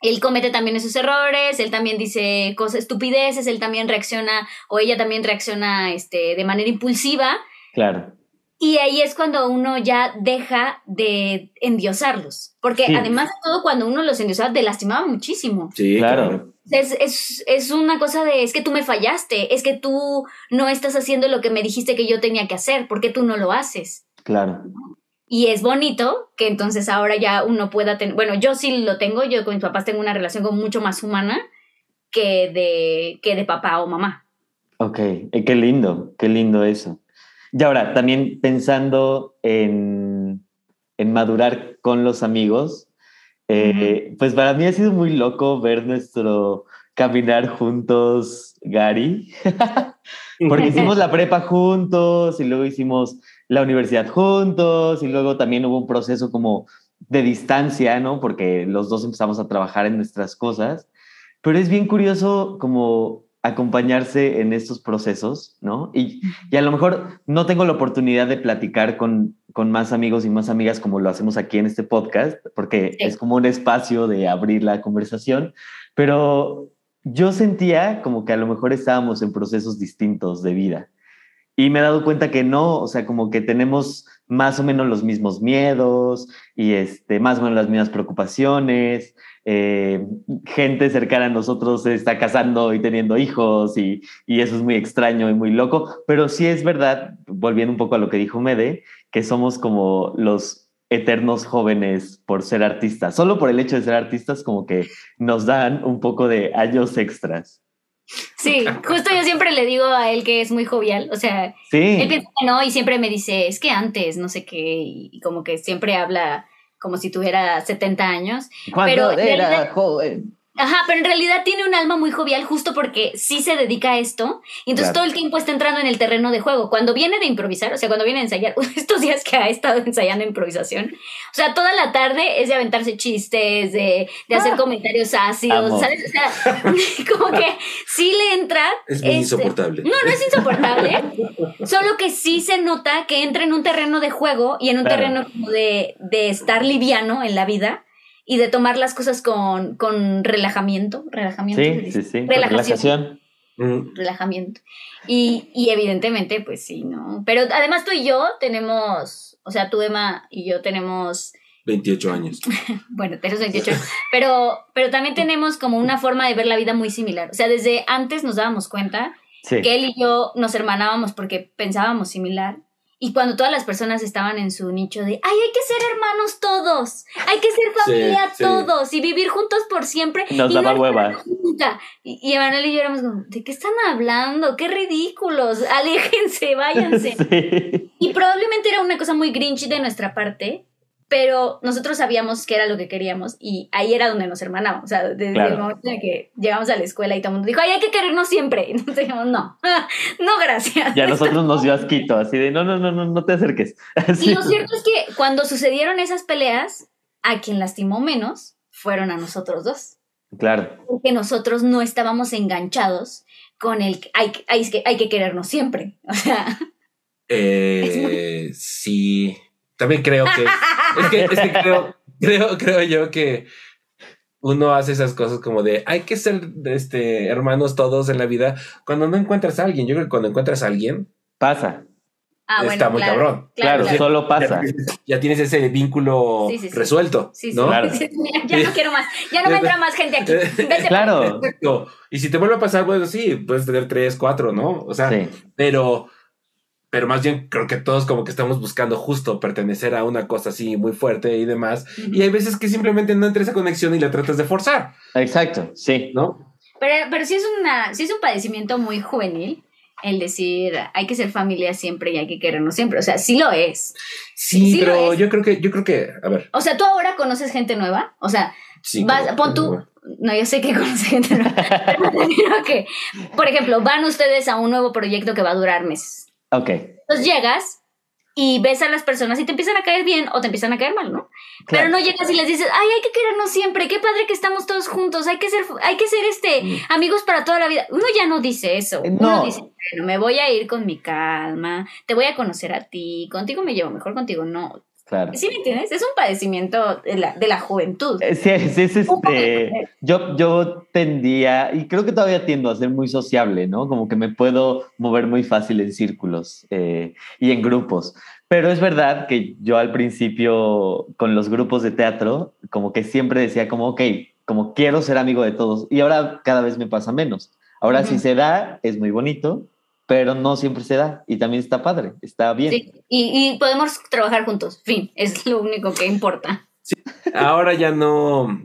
él comete también esos errores, él también dice cosas estupideces, él también reacciona o ella también reacciona este, de manera impulsiva. Claro. Y ahí es cuando uno ya deja de endiosarlos. Porque además de todo, cuando uno los endiosaba, te lastimaba muchísimo. Sí, claro. Es, es, es, una cosa de, es que tú me fallaste, es que tú no estás haciendo lo que me dijiste que yo tenía que hacer, ¿por qué tú no lo haces? Claro. Y es bonito que entonces ahora ya uno pueda tener, bueno, yo sí lo tengo, yo con mis papás tengo una relación como mucho más humana que de, que de papá o mamá. Ok, eh, qué lindo, qué lindo eso. Y ahora, también pensando en, en madurar con los amigos, eh, pues para mí ha sido muy loco ver nuestro caminar juntos, Gary, porque hicimos la prepa juntos y luego hicimos la universidad juntos y luego también hubo un proceso como de distancia, ¿no? Porque los dos empezamos a trabajar en nuestras cosas, pero es bien curioso como acompañarse en estos procesos, ¿no? Y, y, a lo mejor no tengo la oportunidad de platicar con, con, más amigos y más amigas como lo hacemos aquí en este podcast, porque es como un espacio de abrir la conversación, pero yo sentía como que a lo mejor estábamos en procesos distintos de vida. Y me he dado cuenta que no, o sea, como que tenemos más o menos los mismos miedos y este, más o menos las mismas preocupaciones eh, gente cercana a nosotros se está casando y teniendo hijos y, y, eso es muy extraño y muy loco, pero sí es verdad, volviendo un poco a lo que dijo Mede, que somos como los eternos jóvenes por ser artistas. Solo por el hecho de ser artistas como que nos dan un poco de años extras. Sí, justo yo siempre le digo a él que es muy jovial, o sea, él piensa que no y siempre me dice, es que antes, no sé qué, y como que siempre habla como si tuviera 70 años. Cuando era joven. Ajá, pero en realidad tiene un alma muy jovial justo porque sí se dedica a esto y entonces todo el tiempo está entrando en el terreno de juego. Cuando viene de improvisar, o sea, cuando viene a ensayar, estos días que ha estado ensayando improvisación, o sea, toda la tarde es de aventarse chistes, de, de hacer ah. comentarios ácidos, ¿sabes? O sea, como que sí le entra. Es muy este, insoportable. No, no es insoportable, solo que sí se nota que entra en un terreno de juego y en un terreno como de, de estar liviano en la vida y de tomar las cosas con, con relajamiento, relajamiento. Sí, sí, sí. Relajación. Mm. Relajamiento. Y, y, evidentemente, pues sí, ¿no? Pero además tú y yo tenemos, o sea, tú Emma y yo tenemos... 28 años. bueno, tenemos 28 años. Pero, pero también tenemos como una forma de ver la vida muy similar. O sea, desde antes nos dábamos cuenta que él y yo nos hermanábamos porque pensábamos similar y cuando todas las personas estaban en su nicho de, ay, hay que ser hermanos todos, hay que ser familia todos y vivir juntos por siempre. Nos daba hueva. Y, y Emanuel y yo éramos como, ¿de qué están hablando? ¡Qué ridículos! Aléjense, váyanse. Y probablemente era una cosa muy grinch de nuestra parte, pero nosotros sabíamos que era lo que queríamos y ahí era donde nos hermanábamos. O sea, desde el momento en que llegamos a la escuela y todo el mundo dijo, ay, hay que querernos siempre. Y nosotros dijimos, no, no, gracias. Y a nosotros nos dio asquito, así de, no, no, no, no, no te acerques. Y lo cierto es que cuando sucedieron esas peleas, a quien lastimó menos fueron a nosotros dos. Claro. Porque nosotros no estábamos enganchados con el hay, hay, que, hay que querernos siempre. O sea. Eh, sí. También creo que. es que, es que creo, creo, creo yo que uno hace esas cosas como de hay que ser este, hermanos todos en la vida cuando no encuentras a alguien. Yo creo que cuando encuentras a alguien. Pasa. Ah, está muy cabrón. Claro, solo pasa. Ya, tienes ese vínculo resuelto. ¿no? Claro. ya no quiero más. Ya no me entra más gente aquí. claro. Y si te vuelve a pasar, bueno, sí, puedes tener tres, cuatro, ¿no? O sea, pero pero más bien creo que todos como que estamos buscando justo pertenecer a una cosa así muy fuerte y demás. Y hay veces que simplemente no entra esa conexión y la tratas de forzar. Exacto, sí. ¿No? Pero, pero sí, es una, sí es un padecimiento muy juvenil el decir hay que ser familia siempre y hay que querernos siempre. O sea, sí lo es. Sí, pero yo creo que, yo creo que, a ver. O sea, tú ahora conoces gente nueva. O sea, vas, pon tú. No, yo sé que conoces gente nueva. pero que, por ejemplo, van ustedes a un nuevo proyecto que va a durar meses. Ok. Entonces llegas y ves a las personas y te empiezan a caer bien o te empiezan a caer mal, ¿no? Pero no llegas y les dices, ay, hay que querernos siempre, qué padre que estamos todos juntos, hay que ser, hay que ser este, mm. amigos para toda la vida. Uno ya no dice eso. No. Uno dice, bueno, me voy a ir con mi calma, te voy a conocer a ti, contigo me llevo mejor, contigo no. Claro. ¿Sí me entiendes? Es un padecimiento de la, de la juventud. Eh, sí, sí, es este. Yo, yo tendía, y creo que todavía tiendo a ser muy sociable, ¿no? Como que me puedo mover muy fácil en círculos eh, y en grupos. Pero es verdad que yo al principio, con los grupos de teatro, como que siempre decía, como, ok, como quiero ser amigo de todos. Y ahora cada vez me pasa menos. Ahora, si se da, es muy bonito, pero no siempre se da y también está padre, está bien. Sí, y, podemos trabajar juntos, fin, es lo único que importa. Sí, ahora ya no,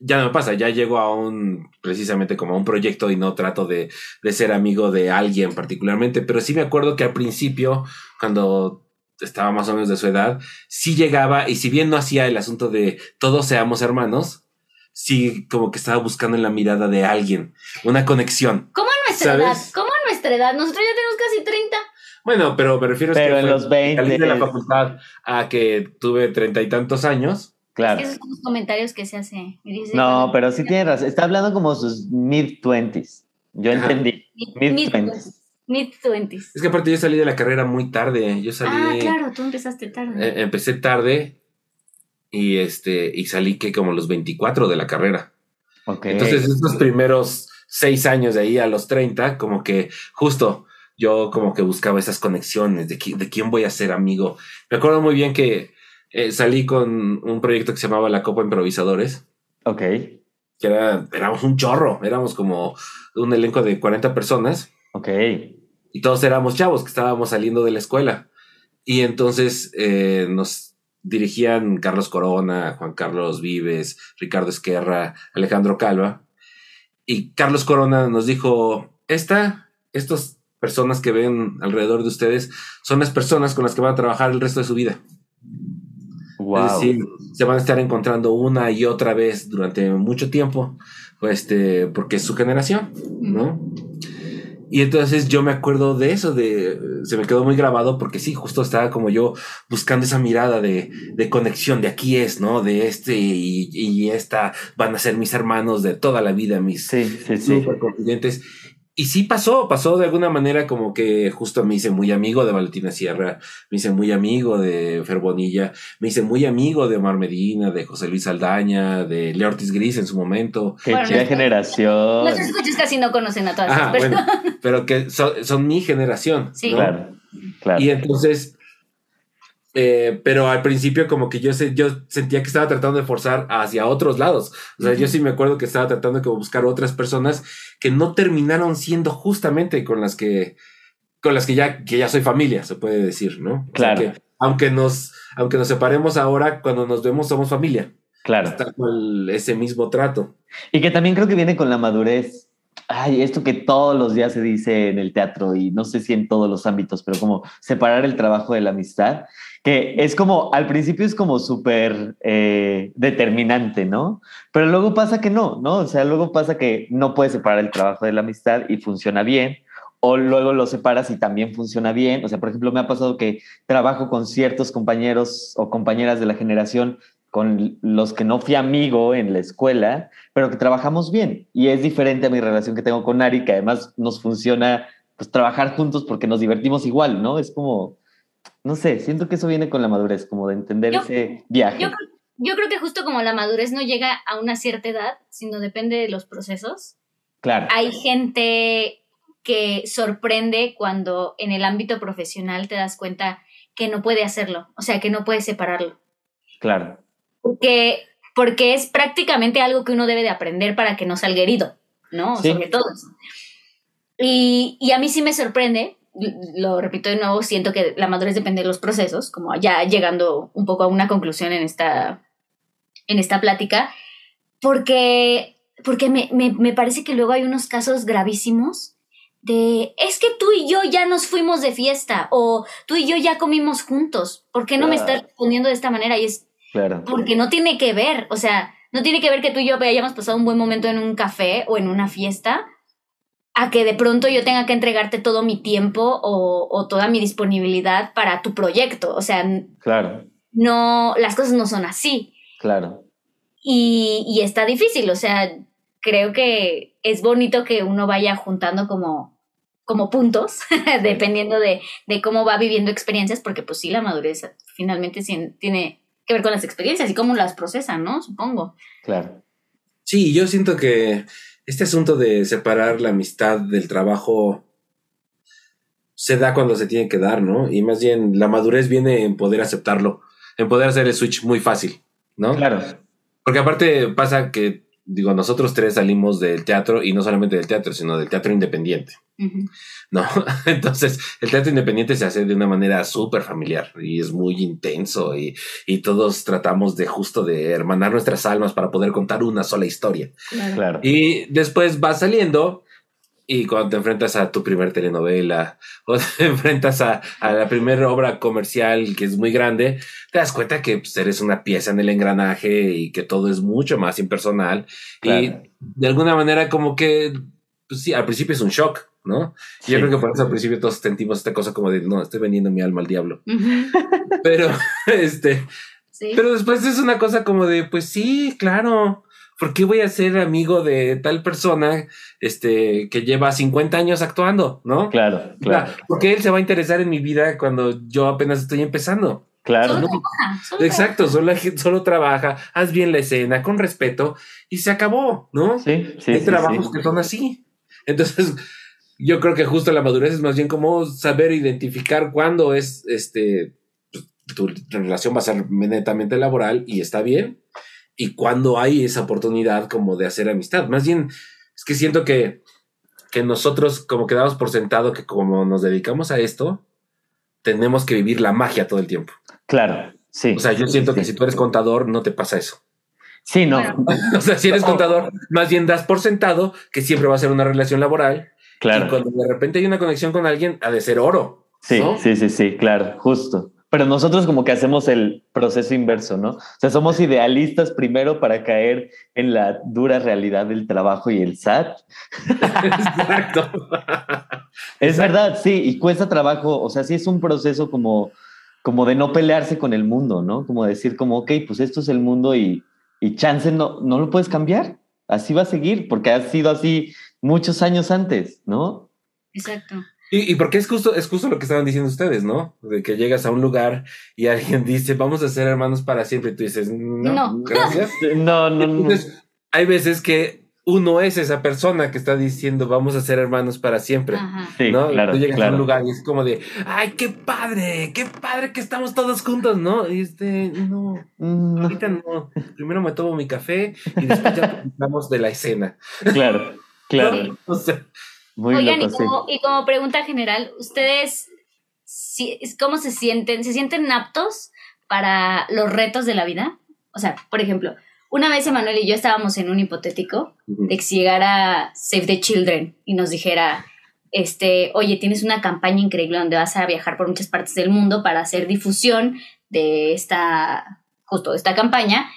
ya no me pasa, ya llego a un, precisamente como a un proyecto y no trato de, de ser amigo de alguien particularmente, pero sí me acuerdo que al principio, cuando estaba más o menos de su edad, sí llegaba y si bien no hacía el asunto de todos seamos hermanos, sí como que estaba buscando en la mirada de alguien una conexión. ¿Cómo a nuestra edad? ¿Cómo nuestra edad? Nosotros ya tenemos casi 30. Bueno, pero me refiero a que en los 20 de la facultad a que tuve treinta y tantos años. Claro. esos son los comentarios que se hace. no, pero sí tiene razón. Está hablando como sus mid-20s. Yo entendí. Mid-20s. Mid-20s. Es que aparte yo salí de la carrera muy tarde. Yo salí. Ah, claro, tú empezaste tarde. Eh, empecé tarde y este y salí que como los 24 de la carrera. Entonces, estos primeros seis años de ahí a los 30, como que justo yo como que buscaba esas conexiones de, de quién voy a ser amigo. Me acuerdo muy bien que eh, salí con un proyecto que se llamaba La Copa Improvisadores. Ok. Que era, éramos un chorro, éramos como un elenco de 40 personas. Ok. Y todos éramos chavos que estábamos saliendo de la escuela. Y entonces eh, nos dirigían Carlos Corona, Juan Carlos Vives, Ricardo Esquerra, Alejandro Calva. Y Carlos Corona nos dijo, esta, estas personas que ven alrededor de ustedes son las personas con las que van a trabajar el resto de su vida. Wow. Es decir, se van a estar encontrando una y otra vez durante mucho tiempo, pues, este, porque es su generación, ¿no? Y entonces yo me acuerdo de eso, de se me quedó muy grabado porque sí, justo estaba como yo buscando esa mirada de, de conexión, de aquí es, ¿no? De este y, y, esta van a ser mis hermanos de toda la vida, mis sí, sí, sí. Y sí pasó, pasó de alguna manera como que justo me hice muy amigo de Valentina Sierra, me hice muy amigo de Ferbonilla, me hice muy amigo de Omar Medina, de José Luis Aldaña, de Leortis Gris en su momento. Qué generación. Los escuchas casi no conocen a todas esas personas. pero que son, mi generación. Sí. Claro, claro. Y entonces eh, pero al principio como que yo, sé, yo sentía que estaba tratando de forzar hacia otros lados. O sea, yo sí me acuerdo que estaba tratando de buscar otras personas que no terminaron siendo justamente con las que, con las que ya, que ya soy familia, se puede decir, ¿no? Claro. aunque nos, aunque nos separemos ahora, cuando nos vemos somos familia. Claro. Está con ese mismo trato. Y que también creo que viene con la madurez. Ay, esto que todos los días se dice en el teatro y no sé si en todos los ámbitos, pero como separar el trabajo de la amistad que es como, al principio es como súper eh, determinante, ¿no? Pero luego pasa que no, ¿no? O sea, luego pasa que no puedes separar el trabajo de la amistad y funciona bien, o luego lo separas y también funciona bien. O sea, por ejemplo, me ha pasado que trabajo con ciertos compañeros o compañeras de la generación con los que no fui amigo en la escuela, pero que trabajamos bien. Y es diferente a mi relación que tengo con Ari, que además nos funciona pues trabajar juntos porque nos divertimos igual, ¿no? Es como no sé, siento que eso viene con la madurez, como de entender ese viaje. Yo, creo que justo como la madurez no llega a una cierta edad, sino depende de los procesos. Claro. Hay gente que sorprende cuando en el ámbito profesional te das cuenta que no puede hacerlo, o sea, que no puede separarlo. Claro. Porque, porque es prácticamente algo que uno debe de aprender para que no salga herido, ¿no? Sobre todo. Y, y a mí sí me sorprende lo repito de nuevo, siento que la madurez depende de los procesos, como ya llegando un poco a una conclusión en esta, en esta plática, porque, porque me, me, parece que luego hay unos casos gravísimos de, es que tú y yo ya nos fuimos de fiesta o tú y yo ya comimos juntos, ¿por qué no me estás respondiendo de esta manera? Y es claro. porque no tiene que ver, o sea, no tiene que ver que tú y yo hayamos pasado un buen momento en un café o en una fiesta a que de pronto yo tenga que entregarte todo mi tiempo o, toda mi disponibilidad para tu proyecto. O sea, claro. no, las cosas no son así. Claro. Y, y está difícil, o sea, creo que es bonito que uno vaya juntando como como puntos, dependiendo de, de, cómo va viviendo experiencias, porque pues sí, la madurez finalmente tiene que ver con las experiencias y cómo las procesan, ¿no? Supongo. Claro. Sí, yo siento que este asunto de separar la amistad del trabajo se da cuando se tiene que dar, ¿no? Y más bien la madurez viene en poder aceptarlo, en poder hacer el switch muy fácil, ¿no? Claro. Porque aparte pasa que, digo, nosotros tres salimos del teatro y no solamente del teatro, sino del teatro independiente. ¿No? Entonces, el teatro independiente se hace de una manera súper familiar y es muy intenso y, y, todos tratamos de justo de hermanar nuestras almas para poder contar una sola historia. Claro. Y después va saliendo y cuando te enfrentas a tu primer telenovela o te enfrentas a, a la primera obra comercial que es muy grande, te das cuenta que pues, eres una pieza en el engranaje y que todo es mucho más impersonal. Y de alguna manera como que, pues sí, al principio es un shock, ¿no? Yo creo que por eso al principio todos sentimos esta cosa como de, no, estoy vendiendo mi alma al diablo. Pero, este, pero después es una cosa como de, pues sí, claro ¿por qué voy a ser amigo de tal persona este, que lleva 50 años actuando? ¿No? Claro, claro. Porque él se va a interesar en mi vida cuando yo apenas estoy empezando. Claro. Solo Exacto, solo, solo, trabaja, haz bien la escena, con respeto, y se acabó, ¿no? Sí, sí. Hay trabajos que son así. Entonces, yo creo que justo la madurez es más bien como saber identificar cuándo es este tu relación va a ser netamente laboral y está bien, y cuando hay esa oportunidad como de hacer amistad. Más bien, es que siento que, que nosotros como quedamos por sentado que como nos dedicamos a esto, tenemos que vivir la magia todo el tiempo. Claro, sí. O sea, yo siento que si tú eres contador, no te pasa eso. Sí, no. o sea, si eres contador, más bien das por sentado que siempre va a ser una relación laboral. Claro. Y cuando de repente hay una conexión con alguien, ha de ser oro. Sí, sí, sí, sí, claro, justo. Pero nosotros como que hacemos el proceso inverso, ¿no? O sea, somos idealistas primero para caer en la dura realidad del trabajo y el SAT. Exacto. es verdad, sí, y cuesta trabajo, o sea, sí es un proceso como, como de no pelearse con el mundo, ¿no? Como decir como, ok, pues esto es el mundo y, y chance no, no lo puedes cambiar, así va a seguir, porque ha sido así muchos años antes, ¿no? Exacto. Y, y, porque es justo, es justo lo que estaban diciendo ustedes, ¿no? De que llegas a un lugar y alguien dice, vamos a ser hermanos para siempre, y tú dices, no, no. gracias. no, no, no. Entonces, hay veces que uno es esa persona que está diciendo, vamos a ser hermanos para siempre. Sí, ¿no? claro, tú llegas claro. a un lugar y es como de, ay, qué padre, qué padre que estamos todos juntos, ¿no? Y este, no, Mm, ahorita no. Primero me tomo mi café y después ya platicamos de la escena. Claro, claro. ¿No? O sea, Muy Oigan, loco, y, como, y como pregunta general, ¿ustedes si, cómo se sienten? ¿Se sienten aptos para los retos de la vida? O sea, por ejemplo, una vez Emanuel y yo estábamos en un hipotético de que si llegara Save the Children y nos dijera, este, oye, tienes una campaña increíble donde vas a viajar por muchas partes del mundo para hacer difusión de esta, justo de esta campaña,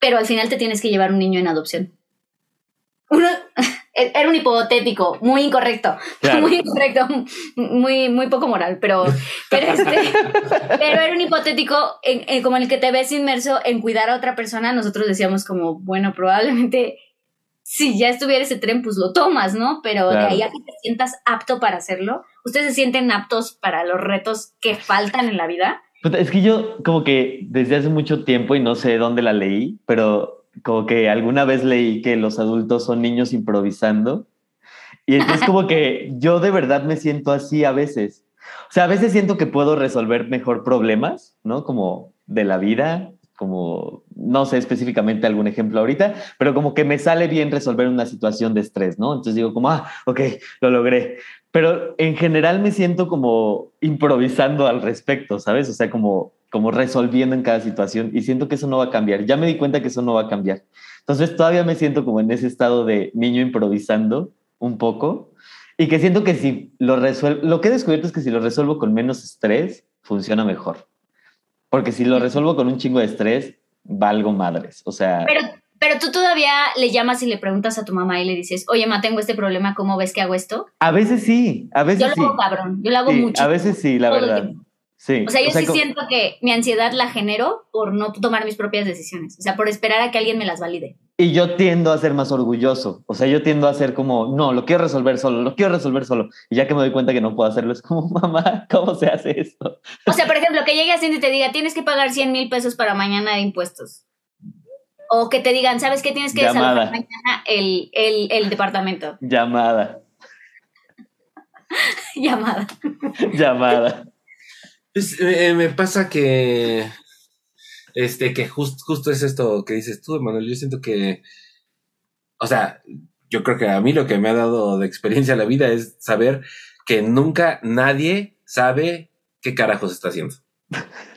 pero al final te tienes que llevar un niño en adopción. Uno, era un hipotético, muy incorrecto, Claro. muy incorrecto, muy, muy poco moral, pero, pero, este, pero era un hipotético en, en como el que te ves inmerso en cuidar a otra persona. Nosotros decíamos como, bueno, probablemente si ya estuviera ese tren, pues lo tomas, ¿no? Pero de ahí a que te sientas apto para hacerlo, ¿ustedes se sienten aptos para los retos que faltan en la vida? Es que yo como que desde hace mucho tiempo y no sé dónde la leí, pero como que alguna vez leí que los adultos son niños improvisando. Y entonces como que yo de verdad me siento así a veces. O sea, a veces siento que puedo resolver mejor problemas, ¿no? Como de la vida, como no sé específicamente algún ejemplo ahorita, pero como que me sale bien resolver una situación de estrés, ¿no? Entonces digo como, ah, ok, lo logré. Pero en general me siento como improvisando al respecto, ¿sabes? O sea, como, como resolviendo en cada situación y siento que eso no va a cambiar. Ya me di cuenta que eso no va a cambiar. Entonces todavía me siento como en ese estado de niño improvisando un poco y que siento que si lo resuelvo, lo que he descubierto es que si lo resuelvo con menos estrés, funciona mejor. Porque si lo resuelvo con un chingo de estrés, valgo madres. O sea, Pero, pero tú todavía le llamas y le preguntas a tu mamá y le dices, oye, ma, tengo este problema, ¿cómo ves que hago esto? a veces sí, a veces Yo lo sí. hago cabrón, yo lo hago Sí, mucho. a veces sí, la verdad. Sí. O sea, yo sí como- siento que mi ansiedad la genero por no tomar mis propias decisiones. O sea, por esperar a que alguien me las valide. Y yo tiendo a ser más orgulloso. O sea, yo tiendo a ser como, no, lo quiero resolver solo, lo quiero resolver solo. Y ya que me doy cuenta que no puedo hacerlo, es como, mamá, ¿cómo se hace esto? O sea, por ejemplo, que llegue Hacienda y te diga, tienes que pagar 100 mil pesos para mañana de impuestos. O que te digan, ¿sabes qué? Tienes que desalojar mañana el, el, el departamento. Llamada. Llamada. Llamada. Pues, eh, me pasa que este, que justo es esto que dices tú, Manuel. Yo siento que, o sea, yo creo que a mí lo que me ha dado de experiencia la vida es saber que nunca nadie sabe qué carajos está haciendo.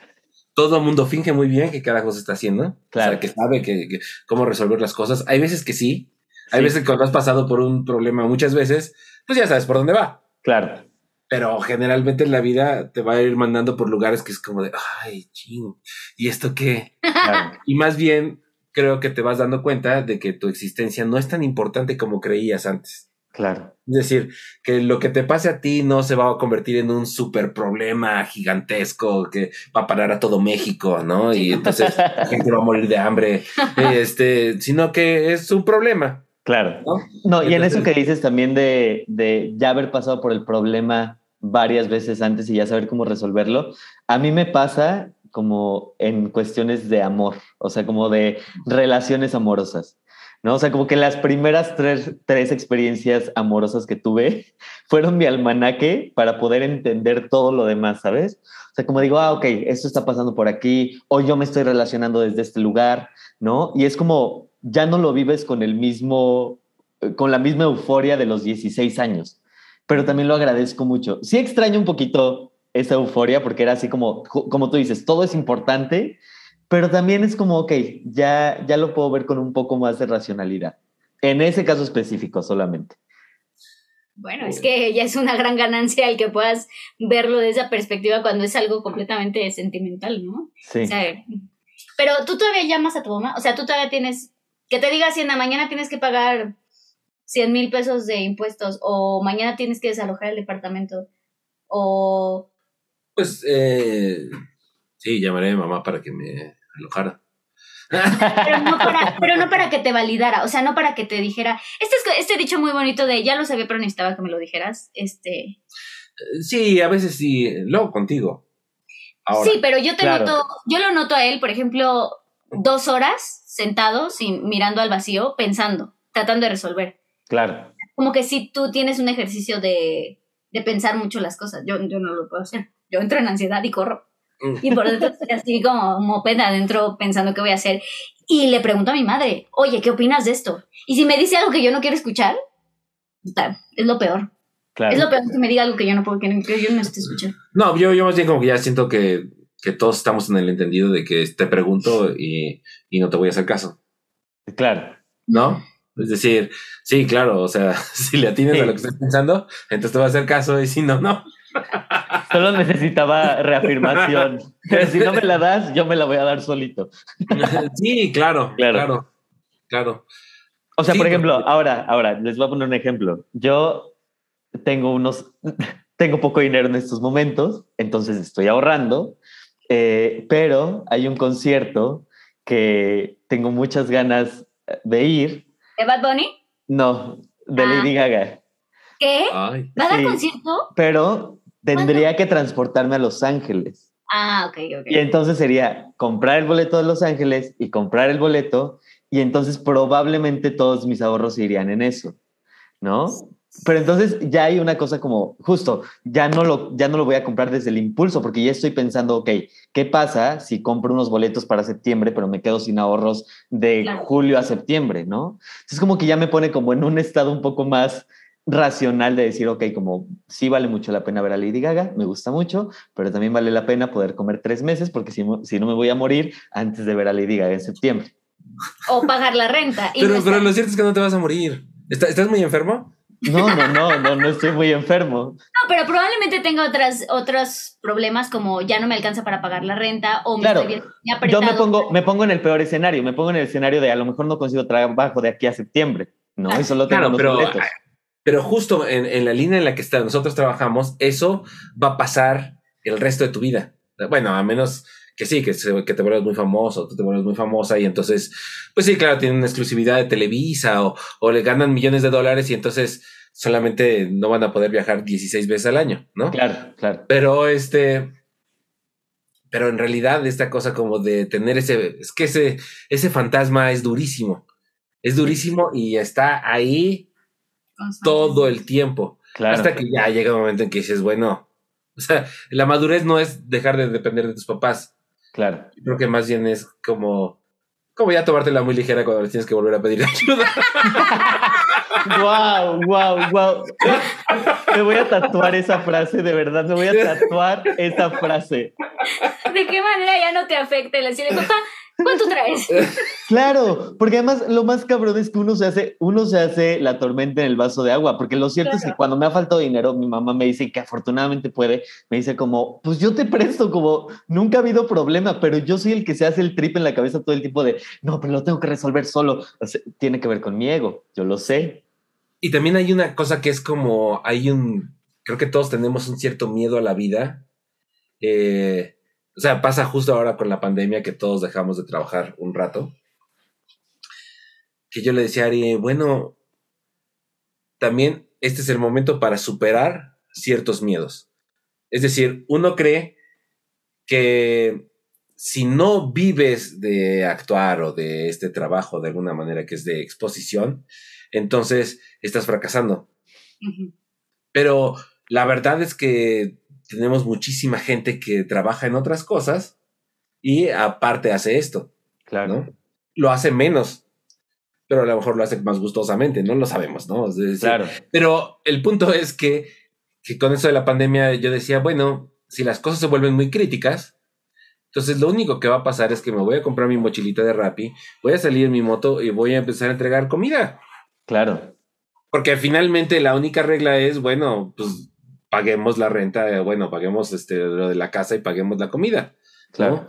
Todo el mundo finge muy bien qué carajos está haciendo. Claro. O sea, que sabe que, cómo resolver las cosas. Hay veces que sí. Hay veces que cuando has pasado por un problema muchas veces, pues ya sabes por dónde va. Claro pero generalmente en la vida te va a ir mandando por lugares que es como de, ay, ching, ¿y esto qué? y más bien creo que te vas dando cuenta de que tu existencia no es tan importante como creías antes. Claro. Es decir, que lo que te pase a ti no se va a convertir en un super problema gigantesco que va a parar a todo México, ¿no? Y entonces la gente va a morir de hambre, este, sino que es un problema. Claro. No, y en eso que dices también de, de ya haber pasado por el problema varias veces antes y ya saber cómo resolverlo. A mí me pasa como en cuestiones de amor, o sea, como de relaciones amorosas, ¿no? O sea, como que las primeras tres, tres experiencias amorosas que tuve fueron mi almanaque para poder entender todo lo demás, ¿sabes? O sea, como digo, ah, ok, esto está pasando por aquí, o yo me estoy relacionando desde este lugar, ¿no? Y es como, ya no lo vives con el mismo, con la misma euforia de los 16 años pero también lo agradezco mucho. Sí extraño un poquito esa euforia porque era así como, como tú dices, todo es importante, pero también es como, ok, ya, ya lo puedo ver con un poco más de racionalidad. En ese caso específico solamente. Bueno, es que ya es una gran ganancia el que puedas verlo de esa perspectiva cuando es algo completamente sentimental, ¿no? Sí. pero tú todavía llamas a tu mamá, o sea, tú todavía tienes, que te diga si en la mañana tienes que pagar 100 mil pesos de impuestos o mañana tienes que desalojar el departamento o... Pues eh, sí, llamaré a mi mamá para que me alojara. Pero no, para, pero no para que te validara, o sea, no para que te dijera, este, es, este dicho muy bonito de, ya lo sabía, pero necesitaba que me lo dijeras, este... Sí, a veces sí, luego contigo. Sí, pero yo te noto, yo lo noto a él, por ejemplo, dos horas sentado, sin, mirando al vacío, pensando, tratando de resolver. Claro. Como que si tú tienes un ejercicio de, pensar mucho las cosas, yo, yo no lo puedo hacer. Yo entro en ansiedad y corro. Y por dentro estoy así como mopeda adentro pensando qué voy a hacer. Y le pregunto a mi madre, oye, ¿qué opinas de esto? Y si me dice algo que yo no quiero escuchar, es lo peor. Claro. Es lo peor que me diga algo que yo no puedo, que, yo no esté escuchando. No, yo, yo más bien como que ya siento que, que todos estamos en el entendido de que te pregunto y, y no te voy a hacer caso. Claro. ¿No? Es decir, sí, claro, o sea, si le atines a lo que estás pensando, entonces te va a hacer caso y si no, no. Solo necesitaba reafirmación. Pero si no me la das, yo me la voy a dar solito. Sí, claro, claro, claro. O sea, por ejemplo, ahora, ahora, les voy a poner un ejemplo. Yo tengo unos, tengo poco dinero en estos momentos, entonces estoy ahorrando, eh, pero hay un concierto que tengo muchas ganas de ir ¿De Bad Bunny? No, de Lady ah. Gaga. ¿Qué? ¿Va a dar concierto? Pero tendría que transportarme a Los Ángeles. Ah, ok, ok. Y entonces sería comprar el boleto de Los Ángeles y comprar el boleto y entonces probablemente todos mis ahorros irían en eso, ¿no? Pero entonces ya hay una cosa como, justo, ya no, lo, ya no lo voy a comprar desde el impulso, porque ya estoy pensando, ok, ¿qué pasa si compro unos boletos para septiembre, pero me quedo sin ahorros de julio a septiembre, ¿no? Es como que ya me pone como en un estado un poco más racional de decir, ok, como sí vale mucho la pena ver a Lady Gaga, me gusta mucho, pero también vale la pena poder comer tres meses, porque si, si no me voy a morir antes de ver a Lady Gaga en septiembre. O pagar la renta. pero, pero lo cierto es que no te vas a morir. ¿Estás muy enfermo? No, no, no, no, no estoy muy enfermo. No, pero probablemente tenga otras, otros problemas como ya no me alcanza para pagar la renta o me estoy bien, Yo me pongo, me pongo en el peor escenario, me pongo en el escenario de a lo mejor no consigo trabajo de aquí a septiembre, ¿no? Y solo tengo claro, pero, pero justo en, en, la línea en la que está, nosotros trabajamos, eso va a pasar el resto de tu vida. Bueno, a menos que sí, que, que te vuelves muy famoso, tú te vuelves muy famosa y entonces, pues sí, claro, tienen una exclusividad de Televisa o, o le ganan millones de dólares y entonces solamente no van a poder viajar 16 veces al año, ¿no? Claro, claro. Pero este, pero en realidad esta cosa como de tener ese, es que ese, ese fantasma es durísimo, es durísimo y está ahí todo el tiempo. Claro. Hasta que ya llega un momento en que dices, bueno, o sea, la madurez no es dejar de depender de tus papás. Claro. Creo que más bien es como, como ya tomártela muy ligera cuando les tienes que volver a pedir ayuda. wow, wow, wow. Me voy a tatuar esa frase, de verdad, me voy a tatuar esa frase. ¿De qué manera ya no te afecta el decirle, papá, ¿Cuánto traes? Claro, porque además lo más cabrón es que uno se hace, uno se hace la tormenta en el vaso de agua, porque lo cierto es que cuando me ha faltado dinero, mi mamá me dice que afortunadamente puede, me dice como, pues yo te presto, como nunca ha habido problema, pero yo soy el que se hace el trip en la cabeza todo el tiempo de, no, pero lo tengo que resolver solo. tiene que ver con mi ego, yo lo sé. Y también hay una cosa que es como, hay un, creo que todos tenemos un cierto miedo a la vida. Eh, o sea, pasa justo ahora con la pandemia que todos dejamos de trabajar un rato. Que yo le decía a Ari, bueno, también este es el momento para superar ciertos miedos. Es decir, uno cree que si no vives de actuar o de este trabajo de alguna manera que es de exposición, entonces estás fracasando. Pero la verdad es que tenemos muchísima gente que trabaja en otras cosas y aparte hace esto. Claro. Lo hace menos, pero a lo mejor lo hace más gustosamente, no lo sabemos, ¿no? claro. Pero el punto es que, que con eso de la pandemia yo decía, bueno, si las cosas se vuelven muy críticas, entonces lo único que va a pasar es que me voy a comprar mi mochilita de Rappi, voy a salir en mi moto y voy a empezar a entregar comida. Claro. Porque finalmente la única regla es, bueno, pues paguemos la renta, bueno, paguemos este, lo de la casa y paguemos la comida. Claro.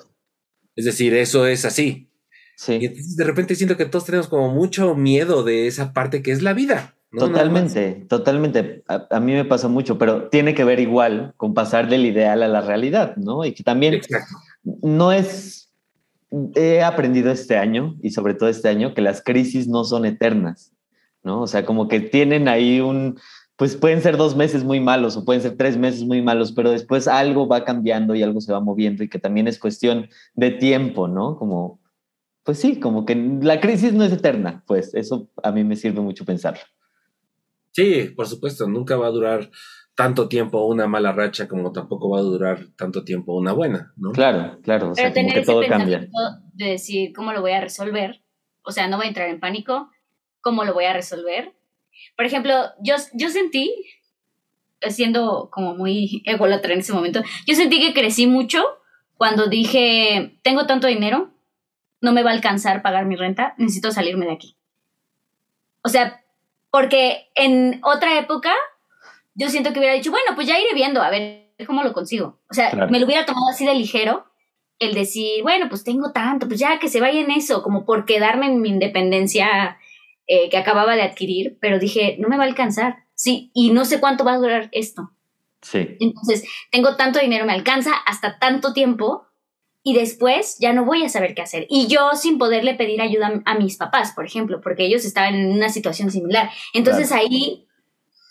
Es decir, eso es así. Sí. Y entonces de repente siento que todos tenemos como mucho miedo de esa parte que es la vida. Totalmente, totalmente. A, mí me pasa mucho, pero tiene que ver igual con pasar del ideal a la realidad, ¿no? Y que también no es, he aprendido este año y sobre todo este año que las crisis no son eternas, ¿no? O sea, como que tienen ahí un, pues pueden ser dos meses muy malos o pueden ser tres meses muy malos, pero después algo va cambiando y algo se va moviendo y que también es cuestión de tiempo, ¿no? Como, pues sí, como que la crisis no es eterna, pues eso a mí me sirve mucho pensarlo. Sí, por supuesto, nunca va a durar tanto tiempo una mala racha como tampoco va a durar tanto tiempo una buena, ¿no? Claro, claro, o sea, como que todo cambia. De decir cómo lo voy a resolver, o sea, no voy a entrar en pánico, cómo lo voy a resolver, por ejemplo, yo, yo sentí, siendo como muy ególatra en ese momento, yo sentí que crecí mucho cuando dije, tengo tanto dinero, no me va a alcanzar pagar mi renta, necesito salirme de aquí. O sea, porque en otra época yo siento que hubiera dicho, bueno, pues ya iré viendo, a ver cómo lo consigo. O sea, me lo hubiera tomado así de ligero el decir, bueno, pues tengo tanto, pues ya que se vaya en eso, como por quedarme en mi independencia eh, que acababa de adquirir, pero dije, no me va a alcanzar, sí, y no sé cuánto va a durar esto. Sí. Entonces, tengo tanto dinero, me alcanza hasta tanto tiempo y después ya no voy a saber qué hacer. Y yo sin poderle pedir ayuda a mis papás, por ejemplo, porque ellos estaban en una situación similar. Entonces ahí,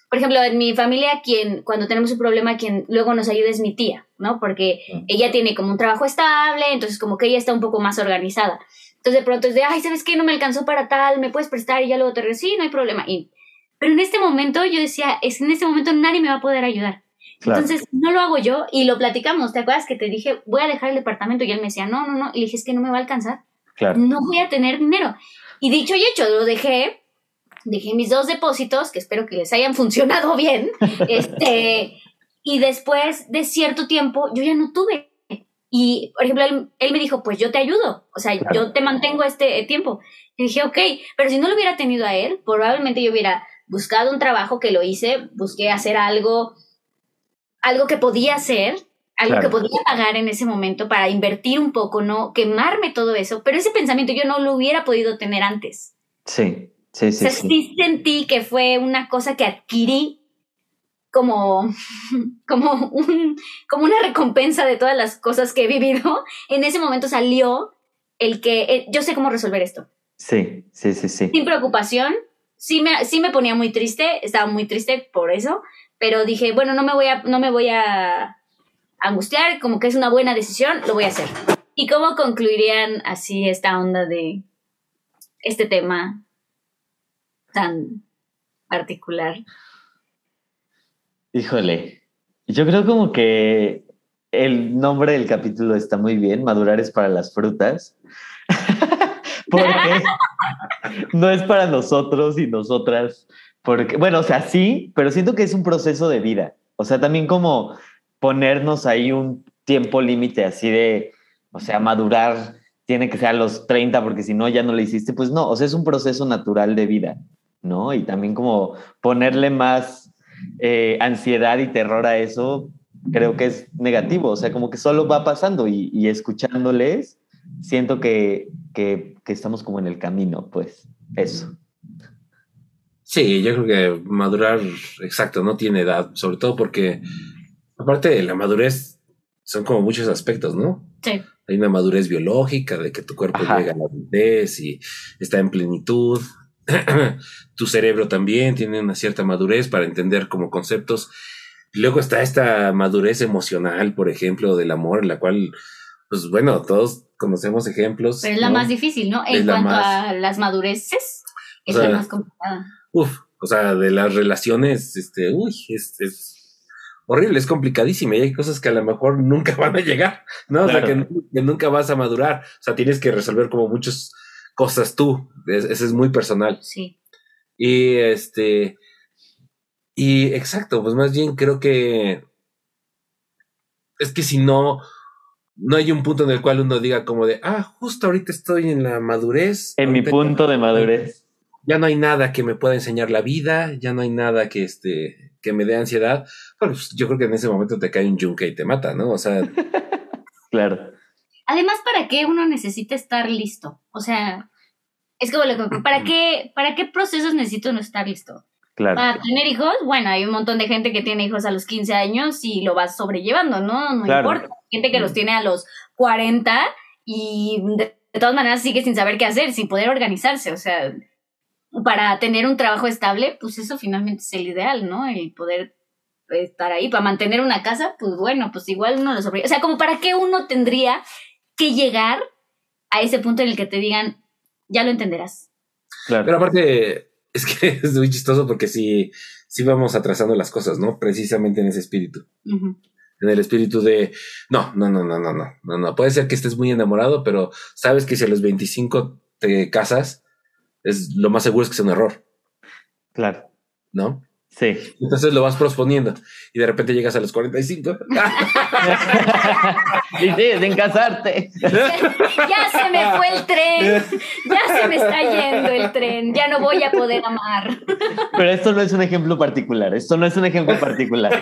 por ejemplo, en mi familia, quien, cuando tenemos un problema, quien luego nos ayuda es mi tía, ¿no? Porque mm. ella tiene como un trabajo estable, entonces como que ella está un poco más organizada. Entonces de pronto es de, ay, ¿sabes qué? No me alcanzó para tal, me puedes prestar y ya luego te regreso. Sí, no hay problema. Y, pero en este momento yo decía, es en este momento nadie me va a poder ayudar. Entonces no lo hago yo y lo platicamos. ¿Te acuerdas que te dije, voy a dejar el departamento? Y él me decía, no, no, no. Y le dije, es que no me va a alcanzar. No voy a tener dinero. Y dicho y hecho, lo dejé. Dejé mis dos depósitos, que espero que les hayan funcionado bien. este, y después de cierto tiempo, yo ya no tuve y, por ejemplo, él, me dijo, pues yo te ayudo, o sea, yo te mantengo este tiempo. Y dije, ok, pero si no lo hubiera tenido a él, probablemente yo hubiera buscado un trabajo que lo hice, busqué hacer algo, algo que podía hacer, algo que podía pagar en ese momento para invertir un poco, no quemarme todo eso, pero ese pensamiento yo no lo hubiera podido tener antes. Sí, sí, sí. O sea, sí, sentí que fue una cosa que adquirí como, como, un, como una recompensa de todas las cosas que he vivido, en ese momento salió el que eh, yo sé cómo resolver esto. Sí, sí, sí, sí. Sin preocupación. Sí me, sí me ponía muy triste, estaba muy triste por eso, pero dije, bueno, no me voy a, no me voy a angustiar, como que es una buena decisión, lo voy a hacer. ¿Y cómo concluirían así esta onda de este tema tan particular? Híjole, yo creo como que el nombre del capítulo está muy bien, madurar es para las frutas, porque no es para nosotros y nosotras, porque, bueno, o sea, sí, pero siento que es un proceso de vida, o sea, también como ponernos ahí un tiempo límite así de, o sea, madurar tiene que ser a los 30 porque si no ya no lo hiciste, pues no, o sea, es un proceso natural de vida, ¿no? Y también como ponerle más eh, ansiedad y terror a eso, creo que es negativo, o sea, como que solo va pasando y, escuchándoles, siento que, que, estamos como en el camino, pues, eso. Sí, yo creo que madurar, exacto, no tiene edad, sobre todo porque, aparte de la madurez, son como muchos aspectos, ¿no? Sí. Hay una madurez biológica de que tu cuerpo llega a la adultez y está en plenitud. tu cerebro también tiene una cierta madurez para entender como conceptos. Luego está esta madurez emocional, por ejemplo, del amor, en la cual, pues bueno, todos conocemos ejemplos. Pero es la más difícil, ¿no? En cuanto a las madureces, es la más complicada. Uf, o sea, de las relaciones, este, uy, es, es horrible, es complicadísima y hay cosas que a lo mejor nunca van a llegar, ¿no? O sea, que, que, nunca vas a madurar. O sea, tienes que resolver como muchas cosas tú. Ese es muy personal. Sí. Y este. Y exacto, pues más bien creo que. Es que si no. No hay un punto en el cual uno diga como de, ah, justo ahorita estoy en la madurez. En mi punto de madurez. Ya no hay nada que me pueda enseñar la vida, ya no hay nada que este, que me dé ansiedad. Pues yo creo que en ese momento te cae un yunque y te mata, ¿no? O sea. claro. Además, ¿para qué uno necesita estar listo? O sea, es como lo que, ¿para qué, ¿para qué procesos necesito no estar listo? Claro. Para tener hijos, bueno, hay un montón de gente que tiene hijos a los 15 años y lo va sobrellevando, ¿no? No importa. Gente que los tiene a los 40 y de, todas maneras sigue sin saber qué hacer, sin poder organizarse. O sea, para tener un trabajo estable, pues eso finalmente es el ideal, ¿no? El poder estar ahí. Para mantener una casa, pues bueno, pues igual uno lo sobrevive. O sea, como para qué uno tendría que llegar a ese punto en el que te digan, ya lo entenderás. Claro. Pero aparte, es que es muy chistoso porque sí, sí vamos atrasando las cosas, ¿no? Precisamente en ese espíritu. En el espíritu de, no, no, no, no, no, no, no, no. Puede ser que estés muy enamorado, pero sabes que si a los 25 te casas, es lo más seguro es que sea un error. Claro. ¿No? Sí. Entonces lo vas proponiendo y de repente llegas a los 45. y sí, sin casarte. ya se me fue el tren. Ya se me está yendo el tren. Ya no voy a poder amar. Pero esto no es un ejemplo particular. Esto no es un ejemplo particular.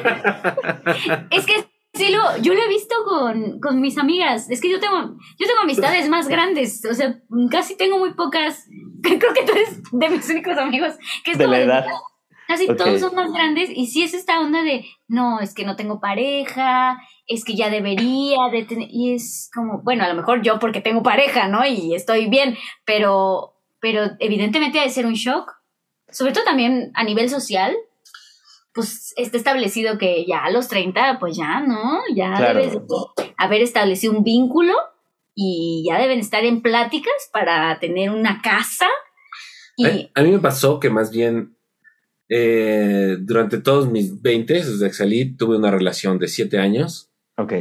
es que sí, lo, yo lo he visto con, con mis amigas. Es que yo tengo, yo tengo amistades más grandes. O sea, casi tengo muy pocas. Creo que tú eres de mis únicos amigos. Que es de la edad. Casi todos son más grandes y sí es esta onda de, no, es que no tengo pareja, es que ya debería de tener, y es como, bueno, a lo mejor yo porque tengo pareja, ¿no? Y estoy bien, pero, pero evidentemente ha de ser un shock, sobre todo también a nivel social, pues está establecido que ya a los 30, pues ya, ¿no? Ya debes haber establecido un vínculo y ya deben estar en pláticas para tener una casa. Y... a mí me pasó que más bien eh, durante todos mis 20, desde que salí, tuve una relación de 7 años. Ok.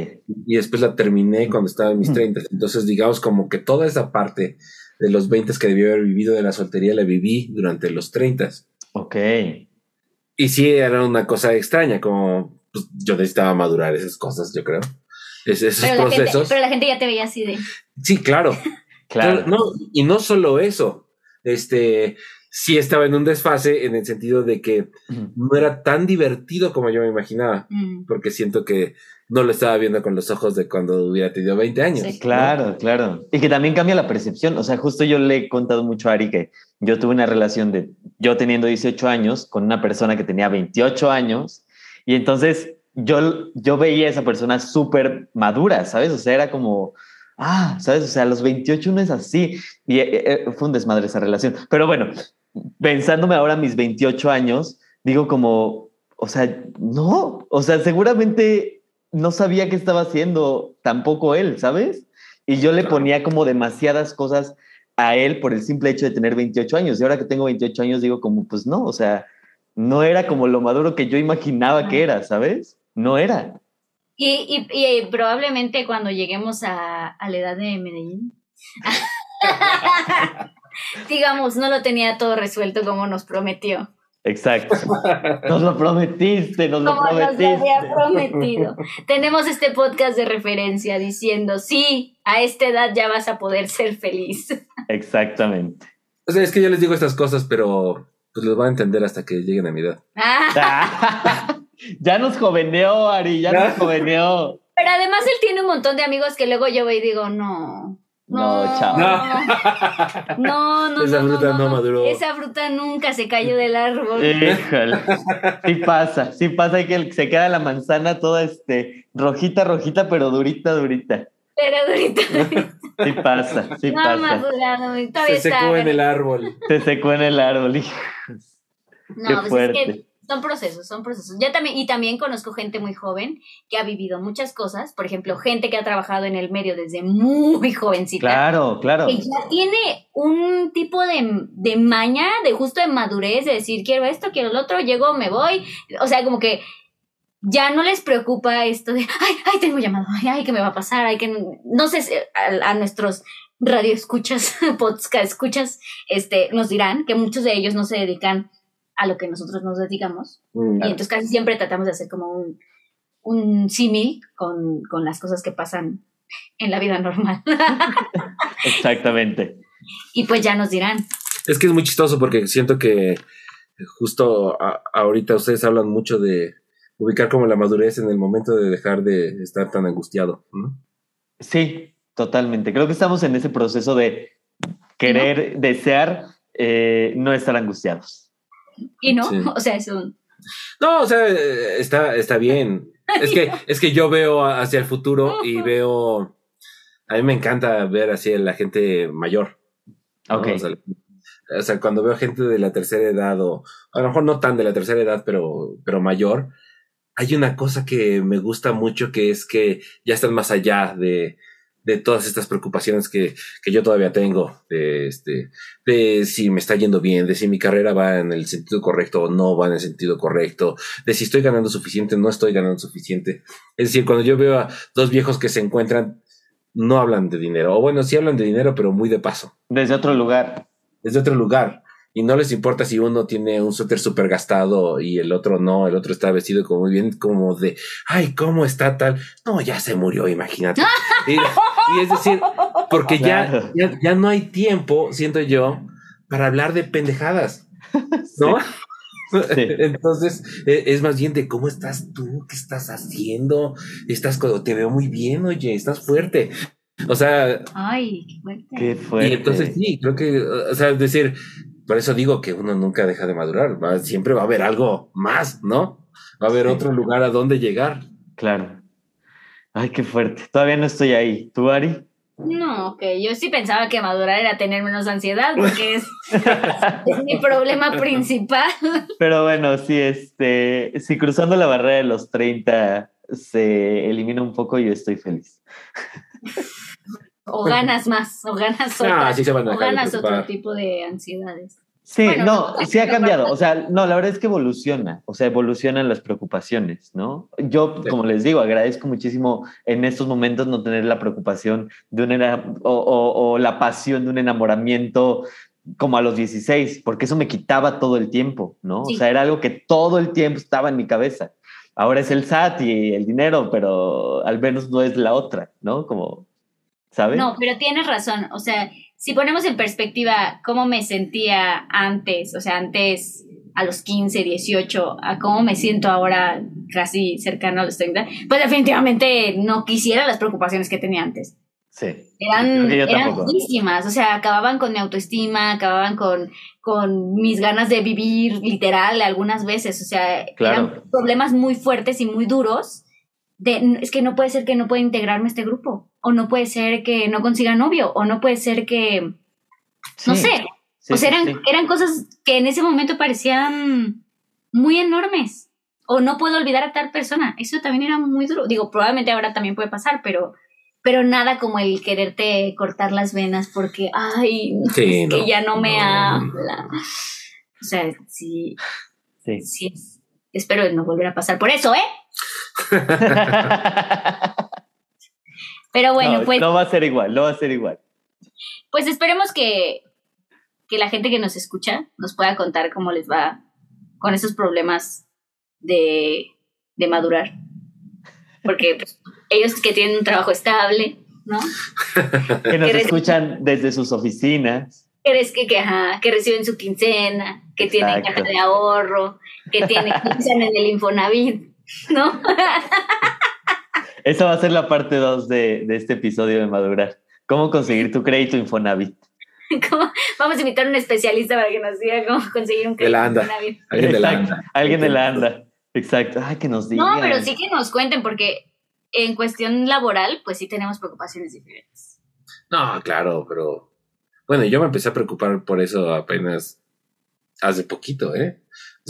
Y después la terminé cuando estaba en mis 30. Entonces, digamos, como que toda esa parte de los 20 que debí haber vivido de la soltería la viví durante los 30. Ok. Y sí, era una cosa extraña, como pues, yo necesitaba madurar esas cosas, yo creo. esos procesos. pero la gente ya te veía así de. Sí, claro. claro. no, y no solo eso. Este, sí estaba en un desfase en el sentido de que no era tan divertido como yo me imaginaba, mm. porque siento que no lo estaba viendo con los ojos de cuando hubiera tenido 20 años. claro, claro. Y que también cambia la percepción. O sea, justo yo le he contado mucho a Ari que yo tuve una relación de yo teniendo 18 años con una persona que tenía 28 años Y entonces yo, yo veía a esa persona súper madura, ¿sabes? O sea, era como, ah, ¿sabes? O sea, a los 28 uno es así. Y eh, eh, fue un desmadre esa relación. Pero bueno, pensándome ahora mis 28 años, digo como, o sea, no, o sea, seguramente no sabía qué estaba haciendo tampoco él, ¿sabes? Y yo le ponía como demasiadas cosas a él por el simple hecho de tener 28 años. Y ahora que tengo 28 años digo como, pues no, o sea, no era como lo maduro que yo imaginaba que era, ¿sabes? No era. Y, y, probablemente cuando lleguemos a, a la edad de Medellín, digamos, no lo tenía todo resuelto como nos prometió. Exacto. Nos lo prometiste, nos lo prometiste. Nos había prometido. Tenemos este podcast de referencia diciendo, sí, a esta edad ya vas a poder ser feliz. Exactamente. O sea, es que yo les digo estas cosas, pero pues los van a entender hasta que lleguen a mi edad. Ah. ya nos joveneó, Ari, ya nos joveneó. Pero además él tiene un montón de amigos que luego yo voy y digo, no, no, chao. No, no, Esa fruta no, maduró. Esa fruta nunca se cayó del árbol. Híjole. Sí pasa, sí pasa que se queda la manzana toda este rojita, rojita, pero durita, durita. Pero durita. Sí pasa, sí no pasa. Madurado, se secó en el árbol. Se secó en el árbol, hijos. No, Qué pues es que son procesos, son procesos. Yo también, y también conozco gente muy joven que ha vivido muchas cosas, por ejemplo, gente que ha trabajado en el medio desde muy jovencita. Claro, claro. Que ya tiene un tipo de, de maña, de justo de madurez, de decir, quiero esto, quiero lo otro, llego, me voy. O sea, como que ya no les preocupa esto de, ay, ay, tengo llamado, ay, ay, ¿qué me va a pasar? Ay, que no sé, a, a nuestros radioescuchas, podcast escuchas, este, nos dirán que muchos de ellos no se dedican a lo que nosotros nos dedicamos. Mm, y entonces casi siempre tratamos de hacer como un, un símil con, con las cosas que pasan en la vida normal. Exactamente. Y pues ya nos dirán. Es que es muy chistoso porque siento que justo ahorita ustedes hablan mucho de ubicar como la madurez en el momento de dejar de estar tan angustiado. Sí, totalmente. Creo que estamos en ese proceso de querer, desear eh, no estar angustiados. Y no, o sea, es un... No, o sea, está, está bien. Es que, es que yo veo hacia el futuro y veo... A mí me encanta ver así a la gente mayor. Ok. O, sea, cuando veo gente de la tercera edad, o a lo mejor no tan de la tercera edad, pero, pero mayor, hay una cosa que me gusta mucho que es que ya están más allá de, de todas estas preocupaciones que, que, yo todavía tengo, de, este, de si me está yendo bien, de si mi carrera va en el sentido correcto o no va en el sentido correcto, de si estoy ganando suficiente o no estoy ganando suficiente. Es decir, cuando yo veo a dos viejos que se encuentran, no hablan de dinero, o bueno, sí hablan de dinero, pero muy de paso. Desde otro lugar. Desde otro lugar y no les importa si uno tiene un suéter súper gastado y el otro no, el otro está vestido como muy bien, como de, ay, ¿cómo está tal? No, ya se murió, imagínate. y, es decir, porque ya, ya, no hay tiempo, siento yo, para hablar de pendejadas, ¿no? Entonces, e, es más bien de cómo estás tú, qué estás haciendo, estás, te veo muy bien, oye, estás fuerte. O sea, ay, qué fuerte. Qué fuerte. Y entonces sí, creo que, o sea, es decir, por eso digo que uno nunca deja de madurar, siempre va a haber algo más, ¿no? Va a haber otro lugar a donde llegar. Claro. Ay, qué fuerte. Todavía no estoy ahí. ¿Tú, Ari? No, que yo sí pensaba que madurar era tener menos ansiedad, porque es, mi problema principal. Pero bueno, sí, este, si cruzando la barrera de los 30 se elimina un poco, yo estoy feliz. O ganas más, o ganas, ah, o ganas otro tipo de ansiedades. Sí, no, sí ha cambiado. O sea, no, la verdad es que evoluciona. O sea, evolucionan las preocupaciones, ¿no? Yo, como les digo, agradezco muchísimo en estos momentos no tener la preocupación de un o, o, la pasión de un enamoramiento como a los 16, porque eso me quitaba todo el tiempo, ¿no? O sea, era algo que todo el tiempo estaba en mi cabeza. Ahora es el SAT y el dinero, pero al menos no es la otra, ¿no? Como, ¿sabes? No, pero tienes razón. O sea, si ponemos en perspectiva cómo me sentía antes, o sea, antes a los 15, 18, a cómo me siento ahora casi cercano a los 30, pues definitivamente no quisiera las preocupaciones que tenía antes. Sí. Eran, eran o sea, acababan con mi autoestima, acababan con, con mis ganas de vivir literal algunas veces, o sea, eran problemas muy fuertes y muy duros. De, es que no puede ser que no pueda integrarme a este grupo, o no puede ser que no consiga novio, o no puede ser que, no sé, o sea, eran, eran cosas que en ese momento parecían muy enormes, o no puedo olvidar a tal persona, eso también era muy duro, digo, probablemente ahora también puede pasar, pero pero nada como el quererte cortar las venas porque, ay, que ya no me habla. O sea, sí, sí. espero no volver a pasar por eso, ¿eh? pero bueno, pues... No va a ser igual, no va a ser igual. Pues esperemos que, que la gente que nos escucha nos pueda contar cómo les va con esos problemas de, de madurar. Porque pues, ellos que tienen un trabajo estable, ¿no? que nos escuchan desde sus oficinas. Que, que, que, que reciben su quincena, que tienen caja de ahorro, que tienen quincena en el Infonavit, ¿no? Esa va a ser la parte 2 de, de, este episodio de Madurar. ¿Cómo conseguir tu crédito Infonavit? Vamos a invitar a un especialista para que nos diga cómo conseguir un crédito Infonavit. Alguien de la ANDA. Alguien de la ANDA. Exacto. Ay, que nos digan. No, pero sí que nos cuenten, porque en cuestión laboral, pues sí tenemos preocupaciones diferentes. No, claro, pero bueno, yo me empecé a preocupar por eso apenas hace poquito, ¿eh?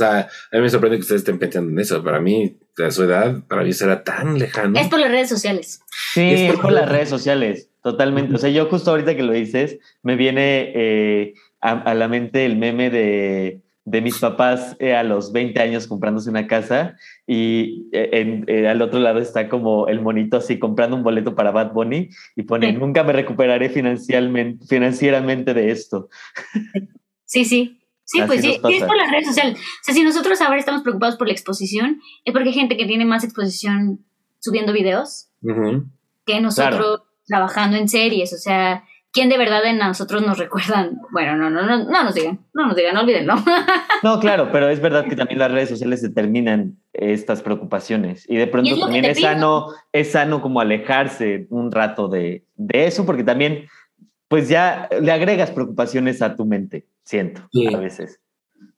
O sea, a mí me sorprende que ustedes estén pensando en eso. Para mí, a su edad, para mí eso era tan lejano. Es por las redes sociales. Sí, es por, las redes sociales, totalmente. O sea, yo justo ahorita que lo dices, me viene eh, a la mente el meme de de mis papás eh, a los 20 años comprándose una casa y eh, eh, al otro lado está como el monito así comprando un boleto para Bad Bunny y pone, nunca me recuperaré financieramente, financieramente de esto. Sí, sí. Sí, pues sí, es por las redes sociales. O sea, si nosotros ahora estamos preocupados por la exposición, es porque hay gente que tiene más exposición subiendo videos que nosotros trabajando en series. O sea, quién de verdad en nosotros nos recuerdan. Bueno, no, no, no, no nos digan, no nos digan, no olvídenlo. No, claro, pero es verdad que también las redes sociales determinan estas preocupaciones y de pronto también es sano, es sano como alejarse un rato de, de, eso porque también pues ya le agregas preocupaciones a tu mente, siento, a veces.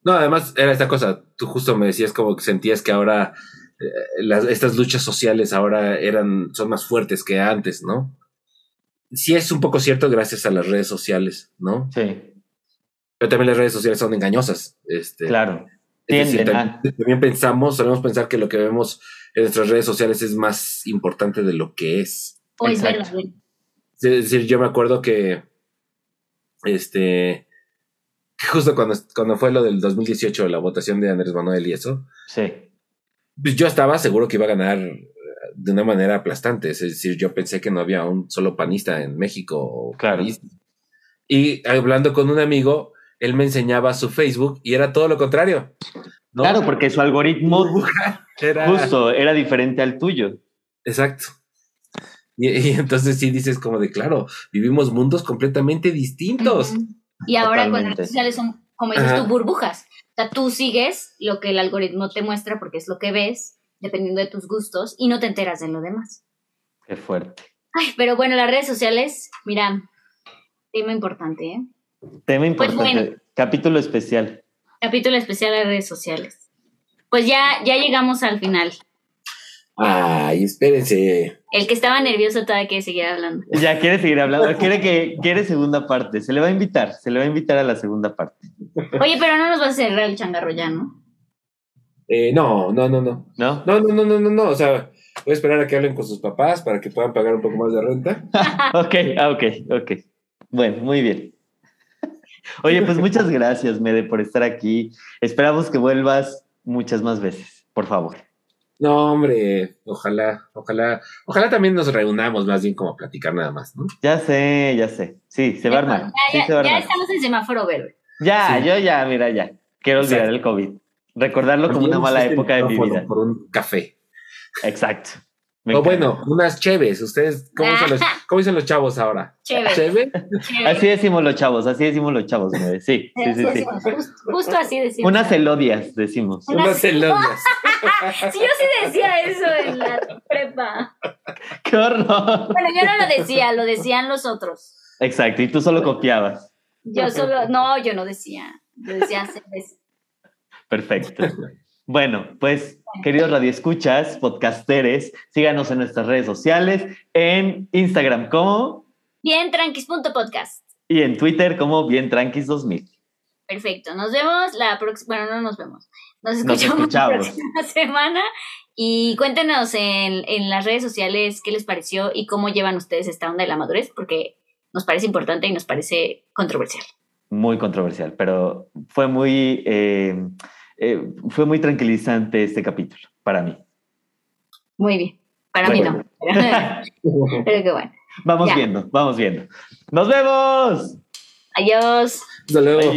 No, además era esta cosa, tú justo me decías como que sentías que ahora eh, las, estas luchas sociales ahora eran, son más fuertes que antes, ¿no? sí es un poco cierto gracias a las redes sociales, ¿no? Sí. Pero también las redes sociales son engañosas. Este, claro. también, pensamos, solemos pensar que lo que vemos en nuestras redes sociales es más importante de lo que es. O es verdad. Es decir, yo me acuerdo que este justo cuando, cuando fue lo del 2018, la votación de Andrés Manuel y eso. Sí. Pues yo estaba seguro que iba a ganar de una manera aplastante. Es decir, yo pensé que no había un solo panista en México. Claro. Y hablando con un amigo, él me enseñaba su Facebook y era todo lo contrario. Claro, porque su algoritmo era... justo era diferente al tuyo. Exacto. Y, entonces sí dices como de, claro, vivimos mundos completamente distintos. Y ahora con las redes sociales son, como dices tú, burbujas. O sea, tú sigues lo que el algoritmo te muestra porque es lo que ves dependiendo de tus gustos, y no te enteras de lo demás. Qué fuerte. Ay, pero bueno, las redes sociales, mira, tema importante, ¿eh? Tema pues importante. capítulo especial. Capítulo especial de redes sociales. Pues ya, ya llegamos al final. Ay, espérense. El que estaba nervioso todavía quiere seguir hablando. Ya quiere seguir hablando, quiere que quiere segunda parte. Se le va a invitar, se le va a invitar a la segunda parte. Oye, pero no nos va a cerrar el changarro ya, ¿no? Eh, no, no, no, no. ¿No? No, no, no, no, no, no. O sea, voy a esperar a que hablen con sus papás para que puedan pagar un poco más de renta. ok, ah, ok, ok. Bueno, muy bien. Oye, pues muchas gracias, Mede, por estar aquí. Esperamos que vuelvas muchas más veces, por favor. No, hombre, ojalá, ojalá, ojalá también nos reunamos más bien como a platicar nada más, ¿no? Ya sé, ya sé. Sí, se va a armar. Ya, se va ya estamos en semáforo verde. Ya, yo ya, mira, ya. Quiero olvidar el COVID. Recordarlo como una mala época de mi vida. Por un café. Exacto. O bueno, unas cheves. Ustedes, ¿cómo, dicen los, chavos ahora? Cheve. Así decimos los chavos, así decimos los chavos. Sí, sí, sí. Justo así decimos. Unas elodias, decimos. Unas elodias. sí, yo sí decía eso en la prepa. ¡Qué horror! Bueno, yo no lo decía, lo decían los otros. Exacto, y tú solo copiabas. Yo solo, no, yo no decía. Yo decía Perfecto. Bueno, pues, queridos radioescuchas, podcasteres, síganos en nuestras redes sociales, en Instagram como bientranquis.podcast y en Twitter como bientranquis2000. Perfecto, nos vemos la próxima, bueno, no nos vemos, nos escuchamos, la próxima semana y cuéntenos en, en las redes sociales qué les pareció y cómo llevan ustedes esta onda de la madurez, porque nos parece importante y nos parece controversial. Muy controversial, pero fue muy... Eh, eh, fue muy tranquilizante este capítulo para mí. Muy bien. Para mí no. Pero, qué bueno. Vamos viendo, vamos viendo. ¡Nos vemos! Adiós. Hasta luego.